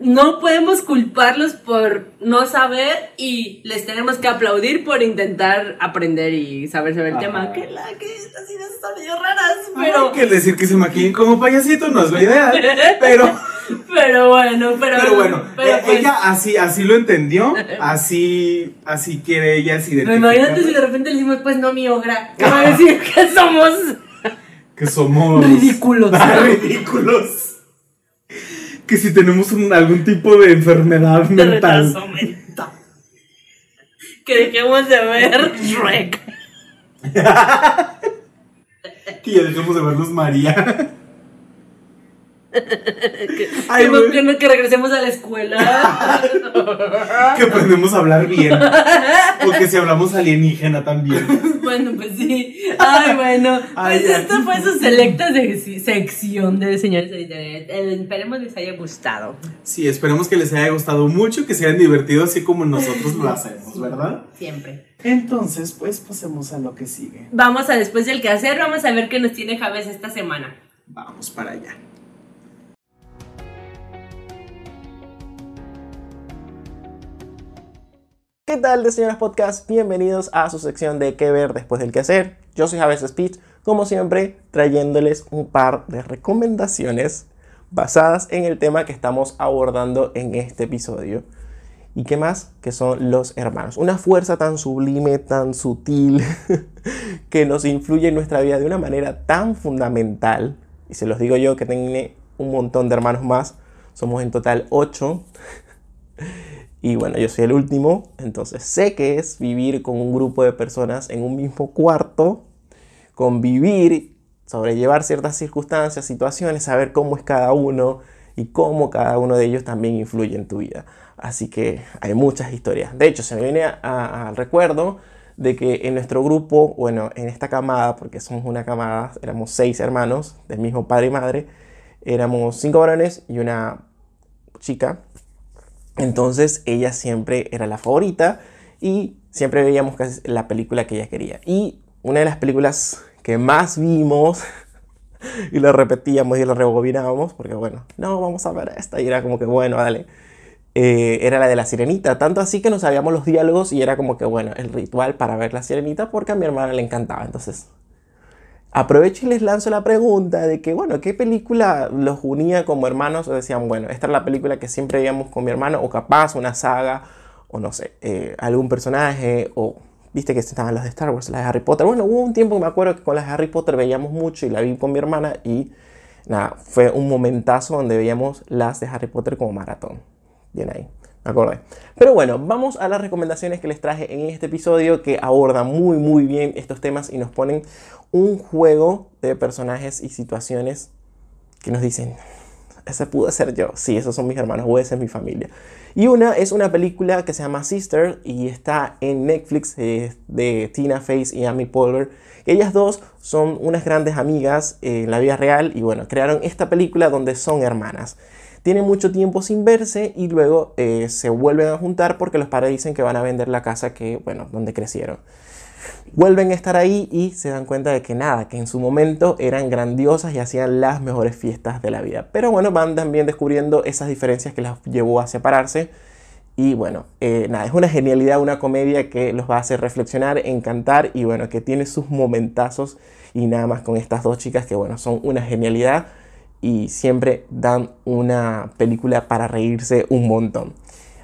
No podemos culparlos por no saber y les tenemos que aplaudir por intentar aprender y saber sobre el Ajá. tema. Que la que las ideas están medio raras, Pero pero, que decir que se maquillen como payasito no es lo ideal. Pero, <laughs> pero bueno, pero, pero bueno, pero eh, pues- ella así, así lo entendió. Así, así quiere ella Pero identificar. imagínate si de repente le decimos, pues no, mi ogra. ¿Qué va a decir <laughs> que somos Que somos ridículos? <laughs> Ridículos. Que si tenemos un- algún tipo de enfermedad de mental. Que dejemos de ver Shrek. <laughs> Que ya dejemos de verlos María. Ay, que, güey. que regresemos a la escuela. <laughs> Que aprendemos a hablar bien. Porque si hablamos alienígena también. bueno, pues sí. Ay, bueno. Ay, pues ya. esta fue su selecta sec- sección de señores de internet. Eh, Esperemos les haya gustado. Sí, esperemos que les haya gustado mucho, que se hayan divertido así como nosotros lo hacemos, ¿verdad? Siempre. Entonces, pues pasemos a lo que sigue. Vamos a después del quehacer, vamos a ver qué nos tiene Javes esta semana. Vamos para allá. ¿Qué tal de señoras podcast? Bienvenidos a su sección de qué ver después del quehacer. Yo soy Javes Speech, como siempre, trayéndoles un par de recomendaciones basadas en el tema que estamos abordando en este episodio. ¿Y qué más? Que son los hermanos. Una fuerza tan sublime, tan sutil, <laughs> que nos influye en nuestra vida de una manera tan fundamental. Y se los digo yo que tengo un montón de hermanos más. Somos en total ocho. Y bueno, yo soy el último. Entonces sé que es vivir con un grupo de personas en un mismo cuarto. Convivir, sobrellevar ciertas circunstancias, situaciones, saber cómo es cada uno y cómo cada uno de ellos también influye en tu vida. Así que hay muchas historias. De hecho, se me viene al recuerdo de que en nuestro grupo, bueno, en esta camada, porque somos una camada, éramos seis hermanos del mismo padre y madre, éramos cinco varones y una chica. Entonces ella siempre era la favorita y siempre veíamos la película que ella quería. Y una de las películas que más vimos <laughs> y la repetíamos y la rebobinábamos, porque bueno, no, vamos a ver esta. Y era como que, bueno, dale. Eh, era la de la sirenita. Tanto así que no sabíamos los diálogos y era como que, bueno, el ritual para ver la sirenita porque a mi hermana le encantaba. Entonces, aprovecho y les lanzo la pregunta de que, bueno, ¿qué película los unía como hermanos? O decían, bueno, esta es la película que siempre veíamos con mi hermano, o capaz una saga, o no sé, eh, algún personaje, o viste que estaban las de Star Wars, las de Harry Potter. Bueno, hubo un tiempo que me acuerdo que con las de Harry Potter veíamos mucho y la vi con mi hermana y nada, fue un momentazo donde veíamos las de Harry Potter como maratón. Bien ahí, me acordé. Pero bueno, vamos a las recomendaciones que les traje en este episodio que abordan muy muy bien estos temas y nos ponen un juego de personajes y situaciones que nos dicen, ese pudo ser yo. Sí, esos son mis hermanos o esa es mi familia. Y una es una película que se llama Sister y está en Netflix de Tina Fey y Amy Poehler. Ellas dos son unas grandes amigas en la vida real y bueno, crearon esta película donde son hermanas tienen mucho tiempo sin verse y luego eh, se vuelven a juntar porque los padres dicen que van a vender la casa que, bueno, donde crecieron. Vuelven a estar ahí y se dan cuenta de que nada, que en su momento eran grandiosas y hacían las mejores fiestas de la vida. Pero bueno, van también descubriendo esas diferencias que las llevó a separarse. Y bueno, eh, nada, es una genialidad, una comedia que los va a hacer reflexionar, encantar y bueno, que tiene sus momentazos y nada más con estas dos chicas que bueno, son una genialidad y siempre dan una película para reírse un montón.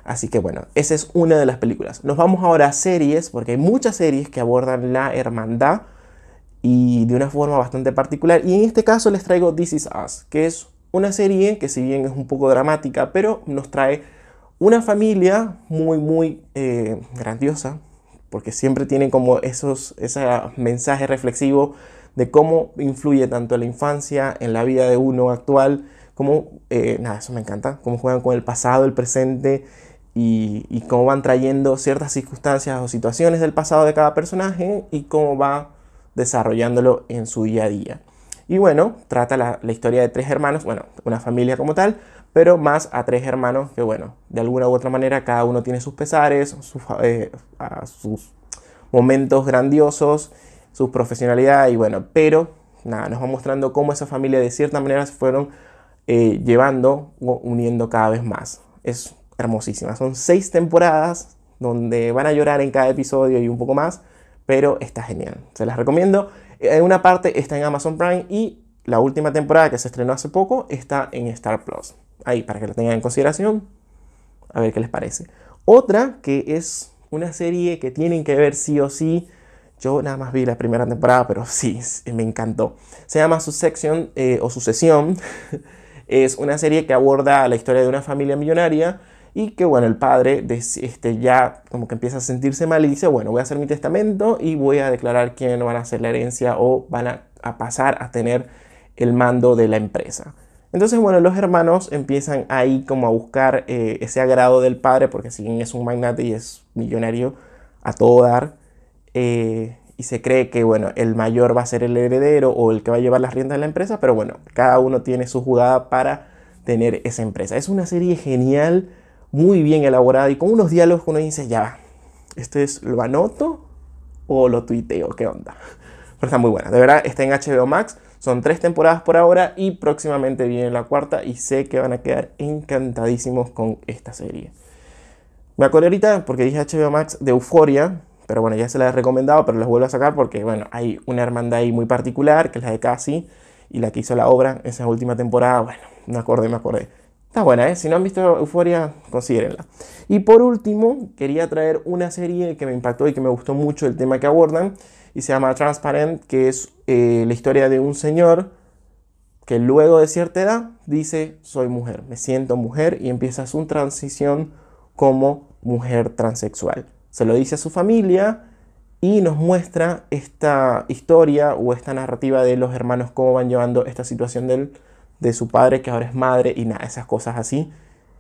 Así que bueno, esa es una de las películas. Nos vamos ahora a series, porque hay muchas series que abordan la hermandad y de una forma bastante particular. Y en este caso les traigo This Is Us, que es una serie que si bien es un poco dramática, pero nos trae una familia muy, muy eh, grandiosa, porque siempre tiene como esos, ese mensaje reflexivo de cómo influye tanto la infancia en la vida de uno actual, como, eh, nada, eso me encanta, cómo juegan con el pasado, el presente y, cómo van trayendo ciertas circunstancias o situaciones del pasado de cada personaje y cómo va desarrollándolo en su día a día. Y bueno, trata la, historia de tres hermanos, bueno, una familia como tal, pero más a tres hermanos que, bueno, de alguna u otra manera cada uno tiene sus pesares, sus, eh, sus momentos grandiosos su profesionalidad y bueno, pero nada, nos va mostrando cómo esa familia de cierta manera se fueron eh, llevando, uniendo cada vez más. Es hermosísima. Son seis temporadas donde van a llorar en cada episodio y un poco más, pero está genial. Se las recomiendo. En una parte está en Amazon Prime y la última temporada que se estrenó hace poco está en Star Plus. Ahí, para que lo tengan en consideración. A ver qué les parece. Otra que es una serie que tienen que ver sí o sí yo nada más vi la primera temporada, pero sí, <laughs> me encantó. Se llama Succession eh, o Sucesión. <laughs> es una serie que aborda la historia de una familia millonaria y que bueno, el padre este, ya como que empieza a sentirse mal y dice, bueno, voy a hacer mi testamento y voy a declarar quién van a hacer la herencia o van a, pasar a tener el mando de la empresa. Entonces, bueno, los hermanos empiezan ahí como a buscar eh, ese agrado del padre, porque si bien es un magnate y es millonario a todo dar, eh, y se cree que bueno, el mayor va a ser el heredero o el que va a llevar las riendas de la empresa, pero bueno, cada uno tiene su jugada para tener esa empresa. Es una serie genial, muy bien elaborada y con unos diálogos que uno dice, ya, ¿esto es lo anoto o lo tuiteo? ¿Qué onda? <laughs> Pero está muy buena, de verdad está en HBO Max, son tres temporadas por ahora y próximamente viene la cuarta y sé que van a quedar encantadísimos con esta serie. Me acuerdo ahorita, porque dije HBO Max, de Euforia, pero bueno, ya se la he recomendado, pero las vuelvo a sacar porque, bueno, hay una hermandad ahí muy particular, que es la de Cassie, y la que hizo la obra esa última temporada, bueno, me acordé, me acordé. Está buena, ¿eh? Si no han visto Euforia, considérenla. Y por último, quería traer una serie que me impactó y que me gustó mucho el tema que abordan. Y se llama Transparent, que es eh, la historia de un señor que luego de cierta edad dice, soy mujer, me siento mujer y empieza su transición como mujer transexual. Se lo dice a su familia y nos muestra esta historia o esta narrativa de los hermanos, cómo van llevando esta situación del de su padre que ahora es madre y nada, esas cosas así.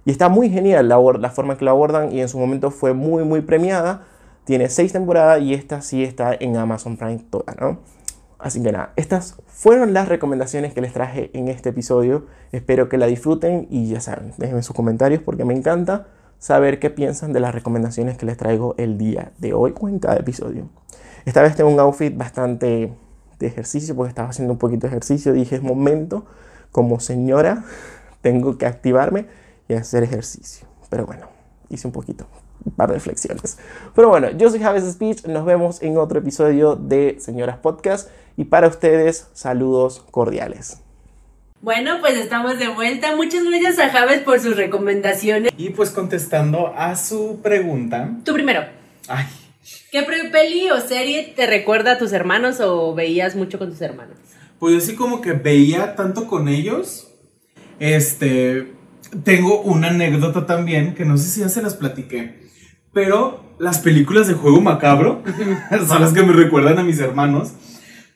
Y está muy genial la, forma en que la abordan y en su momento fue muy, muy premiada. Tiene seis temporadas y esta sí está en Amazon Prime toda, ¿no? Así que nada, estas fueron las recomendaciones que les traje en este episodio. Espero que la disfruten y ya saben, déjenme sus comentarios porque me encanta saber qué piensan de las recomendaciones que les traigo el día de hoy o en cada episodio. Esta vez tengo un outfit bastante de ejercicio porque estaba haciendo un poquito de ejercicio. Dije, es momento como señora tengo que activarme y hacer ejercicio. Pero bueno, hice un poquito, un par de reflexiones. Pero bueno, yo soy Javes Speech, nos vemos en otro episodio de Señoras Podcast y para ustedes saludos cordiales. Bueno, pues estamos de vuelta. Muchas gracias a Javes por sus recomendaciones. Y pues contestando a su pregunta. Tú primero. Ay. ¿Qué peli o serie te recuerda a tus hermanos o veías mucho con tus hermanos? Pues yo sí como que veía tanto con ellos. Este, tengo una anécdota también, que no sé si ya se las platiqué, pero las películas de juego macabro <laughs> son las que me recuerdan a mis hermanos,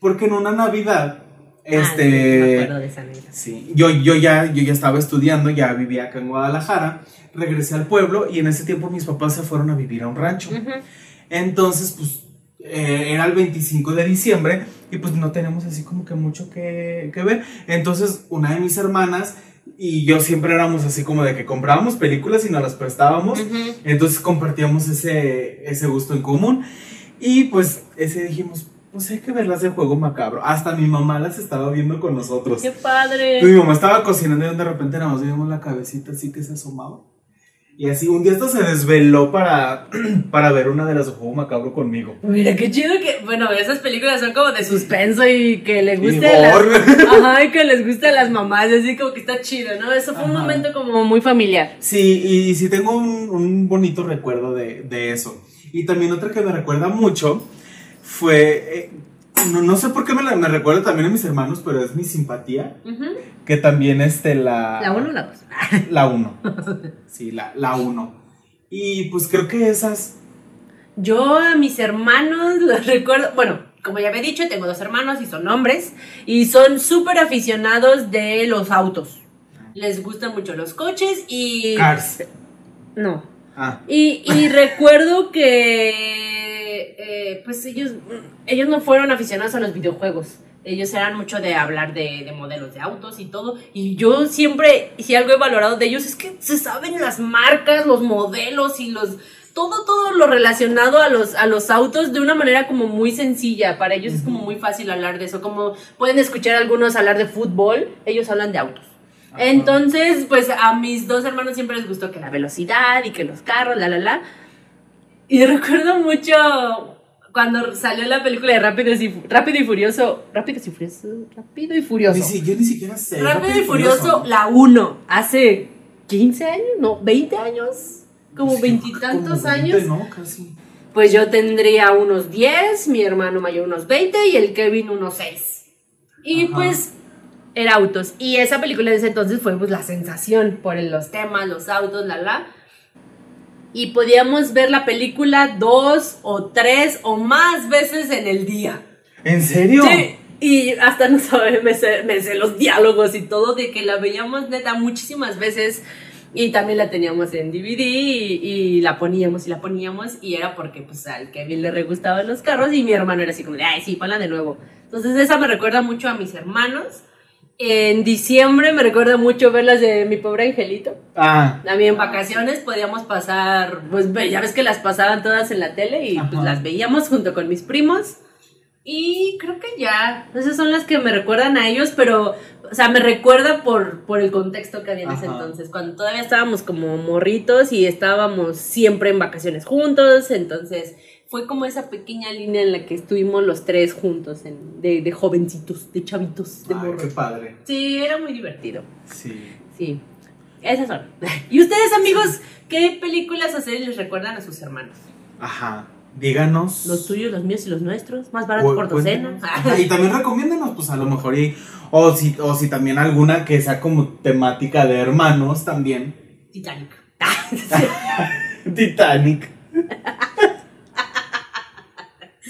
porque en una Navidad, este, sí, yo, yo, ya, yo ya estaba estudiando, ya vivía acá en Guadalajara, regresé al pueblo y en ese tiempo mis papás se fueron a vivir a un rancho. Entonces, pues eh, era el 25 de diciembre y pues no tenemos así como que mucho que, ver. Entonces una de mis hermanas y yo siempre éramos así como de que comprábamos películas y nos las prestábamos. Entonces compartíamos ese, ese gusto en común. Y pues ese dijimos, pues hay que verlas de juego macabro. Hasta mi mamá las estaba viendo con nosotros. ¡Qué padre! mi mamá estaba cocinando y de repente nada más vimos la cabecita así que se asomaba. Y así un día esto se desveló para, <clears throat> para ver una de las juego macabro conmigo. Mira, qué chido que, bueno, esas películas son como de suspenso y que le guste las, <laughs> ajá, y que les guste a las mamás, así como que está chido, ¿no? Eso fue un momento como muy familiar. Sí, y sí tengo un, un bonito recuerdo de, de, eso. Y también otra que me recuerda mucho fue eh, no, no, sé por qué me, me, recuerda también a mis hermanos, pero es mi simpatía. Que también este, la... ¿La 1 o la 2? <laughs> La 1. sí, la 1. Y pues creo que esas... Yo a mis hermanos los recuerdo... Bueno, como ya había dicho, tengo dos hermanos y son hombres. Y son súper aficionados de los autos. Les gustan mucho los coches y... Cars. No. Ah. Y, y <laughs> recuerdo que eh, pues ellos, ellos no fueron aficionados a los videojuegos. Ellos eran mucho de hablar de, modelos de autos y todo. Y yo siempre, si algo he valorado de ellos, es que se saben las marcas, los modelos y los... Todo, todo lo relacionado a los, a los autos de una manera como muy sencilla. Para ellos es como muy fácil hablar de eso. Como pueden escuchar algunos hablar de fútbol, ellos hablan de autos. Entonces, pues a mis dos hermanos siempre les gustó que la velocidad y que los carros, la, la, la. Y recuerdo mucho cuando salió la película de Rápido y, Rápido y Furioso. Rápido y Furioso. Rápido y Furioso. yo ni siquiera sé. Rápido, y Furioso, la 1. Hace 15 años, no, 20 años. Como veintitantos años. No, casi. Pues yo tendría unos 10, mi hermano mayor unos 20 y el Kevin unos 6. Y pues era autos. Y esa película de ese entonces fue pues la sensación por los temas, los autos, la la y podíamos ver la película dos o tres o más veces en el día. ¿En serio? Sí. Y hasta no sabe, me sé, los diálogos y todo, de que la veíamos neta muchísimas veces. Y también la teníamos en DVD y, la poníamos y la poníamos. Y era porque pues al Kevin le re gustaban los carros y mi hermano era así como de, ay, sí, ponla de nuevo. Entonces esa me recuerda mucho a mis hermanos. En diciembre me recuerda mucho ver las de mi pobre angelito. Ah. A mí en vacaciones podíamos pasar, pues ya ves que las pasaban todas en la tele y pues las veíamos junto con mis primos. Y creo que ya, esas son las que me recuerdan a ellos, pero, o sea, me recuerda por, por el contexto que había en ese entonces, cuando todavía estábamos como morritos y estábamos siempre en vacaciones juntos, entonces fue como esa pequeña línea en la que estuvimos los tres juntos, de, de, jovencitos, de chavitos, de Ay, qué padre. Sí, era muy divertido. Sí. Sí, esas son. <laughs> ¿Y ustedes, amigos, qué películas o series les recuerdan a sus hermanos? Ajá. Díganos. Los tuyos, los míos y los nuestros, más barato por docena. Ajá, Y también recomiéndanos, pues a lo mejor, y, o, si, o si también alguna que sea como temática de hermanos también. Titanic. <laughs> <laughs> Titanic.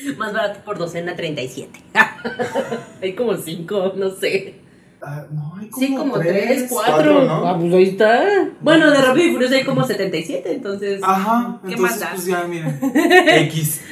<laughs> más barato por docena, 37. <laughs> Hay como 5, no sé. Ah, no, hay como Sí, como tres, 3, 4. ¿no? Ah, pues ahí está. Bueno, de Rápido y Furioso hay como 77, entonces. Ajá, ¿Qué entonces más da? pues ya miren, <laughs> X.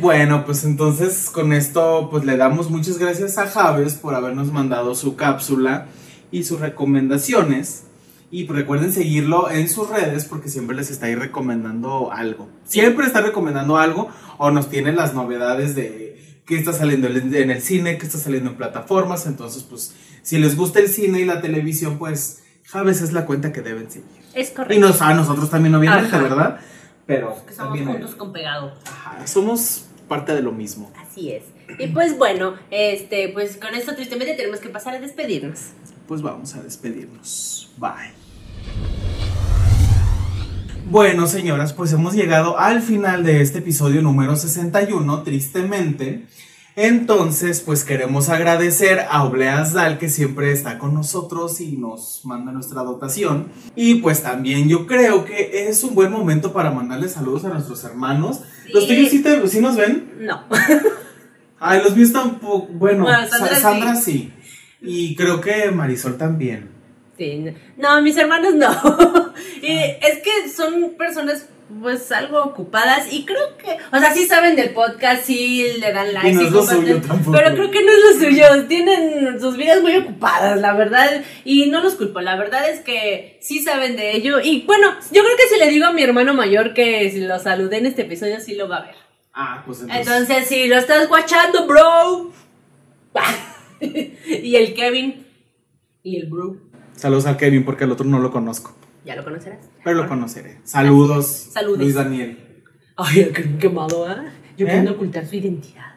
Bueno, pues entonces con esto pues le damos muchas gracias a Javes por habernos mandado su cápsula y sus recomendaciones. Y recuerden seguirlo en sus redes porque siempre les está ahí recomendando algo. Siempre está recomendando algo o nos tiene las novedades de qué está saliendo en el cine, qué está saliendo en plataformas. Entonces pues si les gusta el cine y la televisión pues Javes es la cuenta que deben seguir. Es Y correcto. nos, a nosotros también, obviamente, Ajá. ¿verdad? Pero que somos también, juntos con pegado. ajá, somos parte de lo mismo. Así es. Y pues bueno, este, pues con esto tristemente tenemos que pasar a despedirnos. Pues vamos a despedirnos. Bye. Bueno, señoras, pues hemos llegado al final de este episodio número 61, tristemente. Entonces, pues queremos agradecer a Obleas Dal que siempre está con nosotros y nos manda nuestra dotación. Y pues también yo creo que es un buen momento para mandarle saludos a nuestros hermanos. ¿Los tuyos sí, te- sí nos ven? No. <laughs> Ay, los míos tampoco. Bueno, Bueno, Sa- Sandra Sandra, sí. Y creo que Marisol también. Sí, no, mis hermanos no. <laughs> y es que son personas pues algo ocupadas y creo que, o sea, sí saben del podcast, sí le dan like, Y no sí es lo comparten, suyo tampoco. pero creo que no es lo suyo, tienen sus vidas muy ocupadas, la verdad, y no los culpo, la verdad es que sí saben de ello y bueno, yo creo que si le digo a mi hermano mayor que si lo saludé en este episodio sí lo va a ver. Ah, pues entonces. Entonces, si lo estás guachando, bro. <laughs> y el Kevin y el bro, Saludos al Kevin porque el otro no lo conozco. ya lo conocerás. Pero lo conoceré. Saludos. Saludes. Luis Daniel. Ay, qué quemado, ¿ah? Yo ¿Eh? queriendo ocultar su identidad.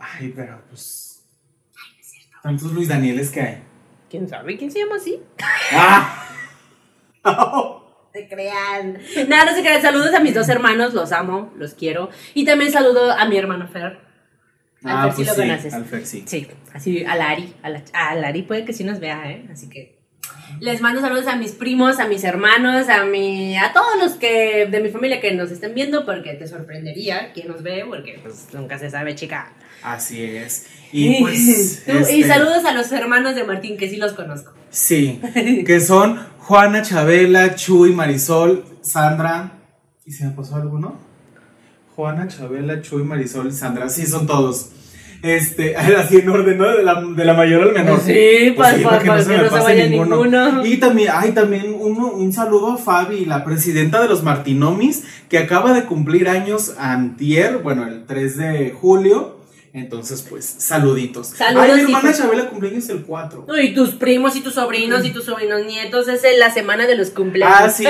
Ay, pero pues. ¿Cuántos Luis Danieles que hay? ¿Quién sabe quién se llama así? ¡Ah! Se crean. Nada, no se crean. Saludos a mis dos hermanos, los amo, los quiero. Y también saludo a mi hermano Fer. Al Ah, Fer sí pues lo sí, conoces. al Fer sí. Sí, así a Lari. A, la, a Lari puede que sí nos vea, ¿eh? Así que. Les mando saludos a mis primos, a mis hermanos, a mi, a todos los que de mi familia que nos estén viendo, porque te sorprendería quién nos ve, porque pues nunca se sabe, chica. Así es. <laughs> Y pues. Tú- y este, saludos a los hermanos de Martín, que sí los conozco. Sí. <laughs> Que son Juana, Chabela, Chuy, Marisol, Sandra. ¿Y se me pasó alguno? Juana, Chabela, Chuy, Marisol, Sandra. Sí, son todos. Este, <laughs> así en orden, ¿no? De la, de la mayor al menor. Sí, Pues sí, para que para no se que me no se pase vaya ninguno. ninguno. Y también, hay también uno, un saludo a Fabi, la presidenta de los Martinomis, que acaba de cumplir años antier, bueno, el 3 de julio. Entonces, pues, saluditos. Saludos, Ay, mi hermana. Chabela cumpleaños el 4. No, y tus primos y tus sobrinos y tus sobrinos nietos, es la semana de los cumpleaños. Ah, sí.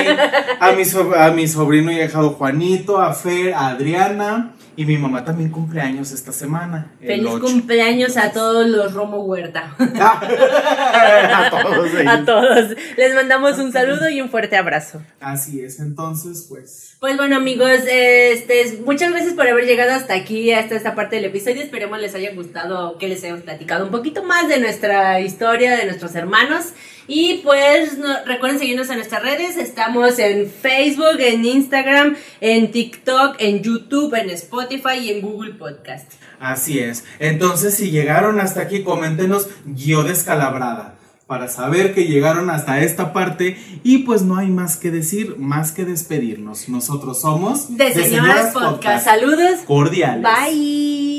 A mi, so- a mi sobrino y ahijado Juanito, a Fer, a Adriana. Y mi mamá también cumpleaños esta semana. el Feliz 8. cumpleaños a todos los Romo Huerta. <laughs> a todos ellos. a todos. Les mandamos un saludo y un fuerte abrazo. Así es, entonces, pues. Pues bueno amigos, este, muchas gracias por haber llegado hasta aquí, hasta esta parte del episodio. Esperemos les haya gustado, que les hayamos platicado un poquito más de nuestra historia, de nuestros hermanos. Y pues no- recuerden seguirnos en nuestras redes. Estamos en Facebook, en Instagram, en TikTok, en YouTube, en Spotify y en Google Podcast. Así es. Entonces, si llegaron hasta aquí, coméntenos yo descalabrada. Para saber que llegaron hasta esta parte. Y pues no hay más que decir, más que despedirnos. Nosotros somos De Señoras Podcast. Saludos. cordiales. Bye.